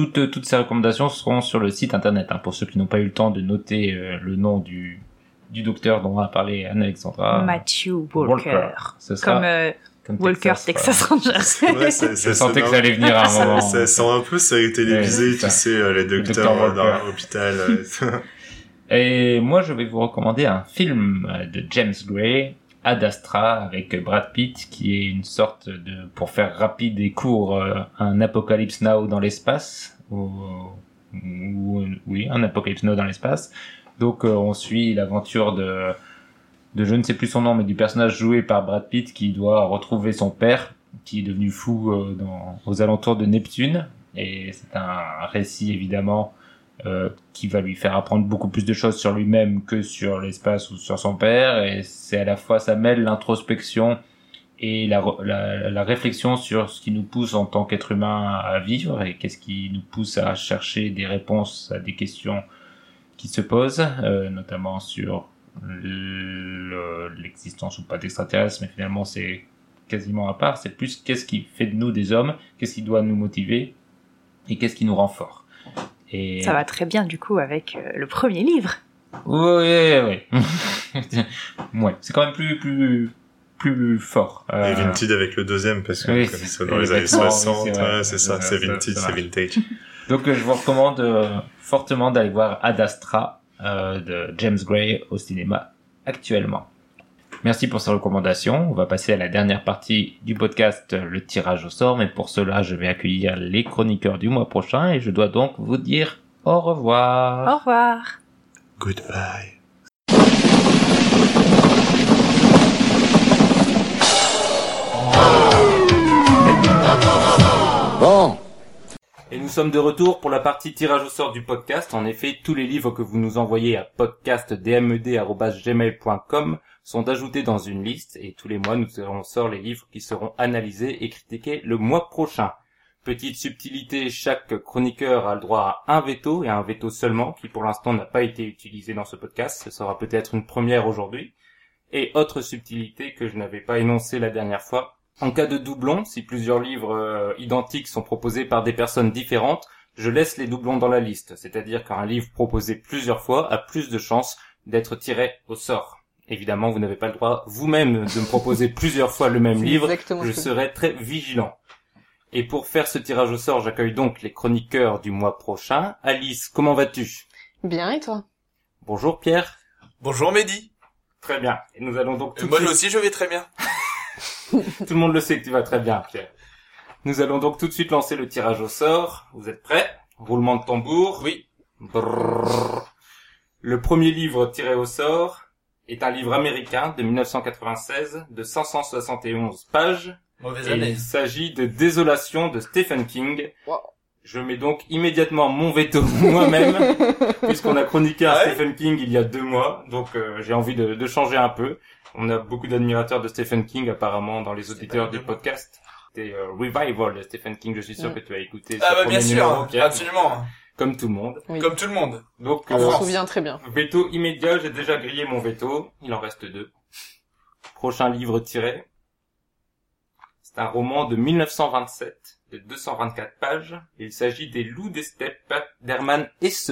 C: Toutes, toutes ces recommandations seront sur le site internet, hein, pour ceux qui n'ont pas eu le temps de noter euh, le nom du, du docteur dont a parlé Anne-Alexandra.
D: Matthew Walker.
C: Ce sera
D: Comme euh,
C: comme
D: Walker Texas, Rangers.
E: Ouais, ça,
C: Je
E: ça
C: sentais que ça allait venir à un moment.
E: ça sent un peu série télévisée,
C: Ouais, c'est
E: tu sais, euh, les
C: docteur
E: docteurs dans
C: Walker.
E: l'hôpital. euh.
C: Et moi, je vais vous recommander un film euh, de James Gray, Ad Astra, avec Brad Pitt, qui est une sorte de, pour faire rapide et court, euh, un Apocalypse Now dans l'espace. Ou, ou- oui, un Apocalypse Now dans l'espace. Donc, euh, on suit l'aventure de, de je ne sais plus son nom, mais du personnage joué par Brad Pitt qui doit retrouver son père, qui est devenu fou euh, dans, aux alentours de Neptune. Et c'est un récit évidemment euh, qui va lui faire apprendre beaucoup plus de choses sur lui-même que sur l'espace ou sur son père. Et c'est à la fois, ça mêle l'introspection et la, réflexion sur ce qui nous pousse en tant qu'être humain à vivre et qu'est-ce qui nous pousse à chercher des réponses à des questions qui se posent, euh, notamment sur le- l'existence ou pas d'extraterrestres, mais finalement c'est quasiment à part, c'est plus qu'est-ce qui fait de nous des hommes, qu'est-ce qui doit nous motiver et qu'est-ce qui nous rend. Et...
D: Ça va très bien du coup avec euh, le premier livre.
C: Oui, oui. ouais, c'est quand même plus, plus, plus fort.
E: Et
C: Euh,
E: Vinted avec le deuxième, parce que
C: oui,
E: comme
C: c'est-
E: ça, dans
C: et
E: les années
C: vêtements, oui,
E: 60,
C: c'est
E: ouais, ça, c'est
C: ça
E: c'est vintage.
C: Donc euh, je vous recommande euh, fortement d'aller voir Ad Astra euh, de James Gray au cinéma actuellement. Merci pour ces recommandations. On va passer à la dernière partie du podcast, le tirage au sort. Mais pour cela, je vais accueillir les chroniqueurs du mois prochain et je dois donc vous dire au revoir.
D: Au revoir.
E: Goodbye.
G: Bon,
C: Et nous sommes de retour pour la partie tirage au sort du podcast. En effet, tous les livres que vous nous envoyez à podcastdmed.gmail.com sont ajoutés dans une liste et tous les mois nous tirons au sort les livres qui seront analysés et critiqués le mois prochain. Petite subtilité, chaque chroniqueur a le droit à un veto et un veto seulement qui pour l'instant n'a pas été utilisé dans ce podcast. Ce sera peut-être une première aujourd'hui. Et autre subtilité que je n'avais pas énoncée la dernière fois, en cas de doublon, si plusieurs livres euh, identiques sont proposés par des personnes différentes, je laisse les doublons dans la liste. C'est-à-dire qu'un livre proposé plusieurs fois a plus de chances d'être tiré au sort. Évidemment, vous n'avez pas le droit vous-même de me proposer plusieurs fois le même livre.
H: exactement
C: Je serai très vigilant. Et pour faire ce tirage au sort, j'accueille donc les chroniqueurs du mois prochain. Alice, comment vas-tu?
H: Bien, et toi?
C: Bonjour Pierre.
I: Bonjour Mehdi.
C: Très bien. Et nous allons donc tout de
I: moi
C: suite-
I: aussi je vais très bien.
C: Tout le monde le sait que tu vas très bien, Pierre. Nous allons donc tout de suite lancer le tirage au sort. Vous êtes prêts? Roulement de tambour.
I: Oui.
C: Brrr. Le premier livre tiré au sort est un livre américain de 1996 de 571 pages.
I: Mauvaise
C: Et
I: année.
C: il s'agit de Désolation de Stephen King.
H: Wow.
C: Je mets donc immédiatement mon veto moi-même, puisqu'on a chroniqué un
I: Ah ouais
C: Stephen King il y a deux mois, donc euh, j'ai envie de, de changer un peu. On a beaucoup d'admirateurs de Stephen King apparemment dans les auditeurs du podcast. C'était euh, Revival de Stephen King, je suis sûr
H: Mm.
C: que tu as écouté
I: Ah bah bien
C: numéro,
I: sûr,
C: Pierre,
I: absolument.
C: Comme tout le monde.
H: Oui.
I: Comme tout le monde.
C: Donc
H: On
C: euh,
H: s'en souvient très bien.
C: Veto immédiat, j'ai déjà grillé mon veto. Il en reste deux. Prochain livre tiré. C'est un roman de 1927, de 224 pages. Il s'agit des Loups des steppes d'Hermann Hesse.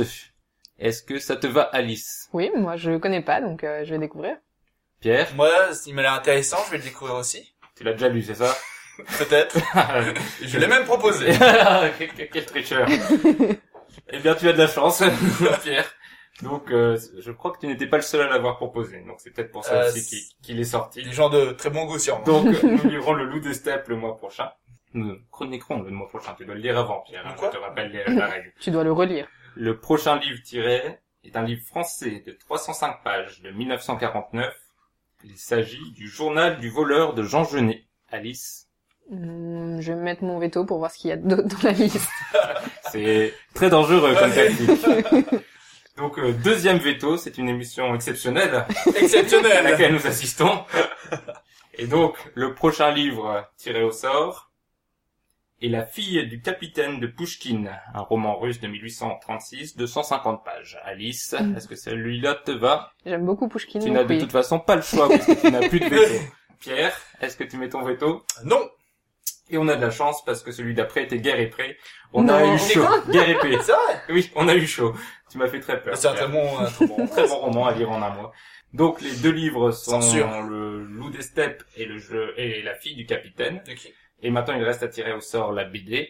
C: Est-ce que ça te va, Alice?
H: Oui, moi je connais pas, donc euh, je vais découvrir.
C: Pierre,
I: Moi, il m'a l'air intéressant, je vais le découvrir aussi.
C: tu l'as déjà lu, c'est ça?
I: Peut-être. Je l'ai même proposé.
C: quel, quel tricheur Eh bien, tu as de la chance, Pierre. Donc, euh, je crois que tu n'étais pas le seul à l'avoir proposé. Donc, c'est peut-être pour ça
I: Euh,
C: aussi qu'il est sorti.
I: Des gens de très bon goût sûrement.
C: Donc, nous lirons le loup des steppes le mois prochain. Nous chroniquerons le mois prochain. Tu dois le lire avant, Pierre. hein,
I: Quoi
C: je te rappelle les- la règle.
H: Tu dois le relire.
C: Le prochain livre tiré est un livre français de 305 pages de 1949. Il s'agit du journal du voleur de Jean Genet. Alice,
H: Hum, je vais mettre mon veto pour voir ce qu'il y a d'autre dans la liste.
C: c'est très dangereux comme tactique. Donc, euh, deuxième veto, c'est une émission exceptionnelle à
I: Exceptionnel.
C: laquelle nous assistons. Et donc, le prochain livre tiré au sort est La fille du capitaine de Pushkin, un roman russe de 1836 de 150 pages. Alice,
H: Mm.
C: est-ce que celui-là te va?
H: J'aime beaucoup Pushkin,
C: Tu n'as de
H: oui.
C: toute façon pas le choix parce que tu n'as plus de veto. Pierre, est-ce que tu mets ton veto?
I: Non.
C: Et on a de la chance parce que celui d'après était Guerre et Pré. On
H: Non.
C: a eu chaud.
I: quoi
C: Guerre et Pré.
I: C'est vrai.
C: Oui, on a eu chaud. Tu m'as fait très peur.
I: C'est un très bon, un très bon.
C: Très bon roman à lire en un mois. Donc les deux livres sont
I: Censure.
C: le loup des steppes et le jeu et la fille du capitaine. Et maintenant il reste à tirer au sort la BD.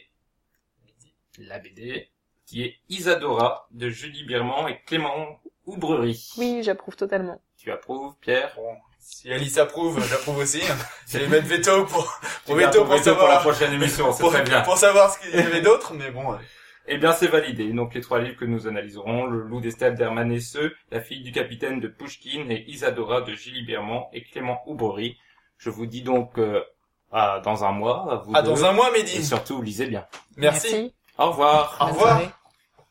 C: La BD qui est Isadora de Julie Birman et Clément Oubrerie.
H: Oui, j'approuve totalement.
C: Tu approuves Pierre?
I: Bon. Si Alice approuve, j'approuve aussi. Je vais mettre veto pour, pour veto pour
C: veto pour la
I: savoir,
C: prochaine émission, c'est très bien.
I: pour savoir ce qu'il y avait d'autre, mais bon. ouais.
C: Eh bien, c'est validé. Donc, les trois livres que nous analyserons, Le loup des steppes d'Hermann Hesse, La fille du capitaine de Pushkin et Isadora de Gilles Berman et Clément Oubori. Je vous dis donc euh, à dans un mois. à vous
I: Ah,
C: deux.
I: dans un mois,
C: Et
I: Mehdi.
C: surtout, lisez bien.
I: Merci.
C: Au revoir.
I: Au revoir.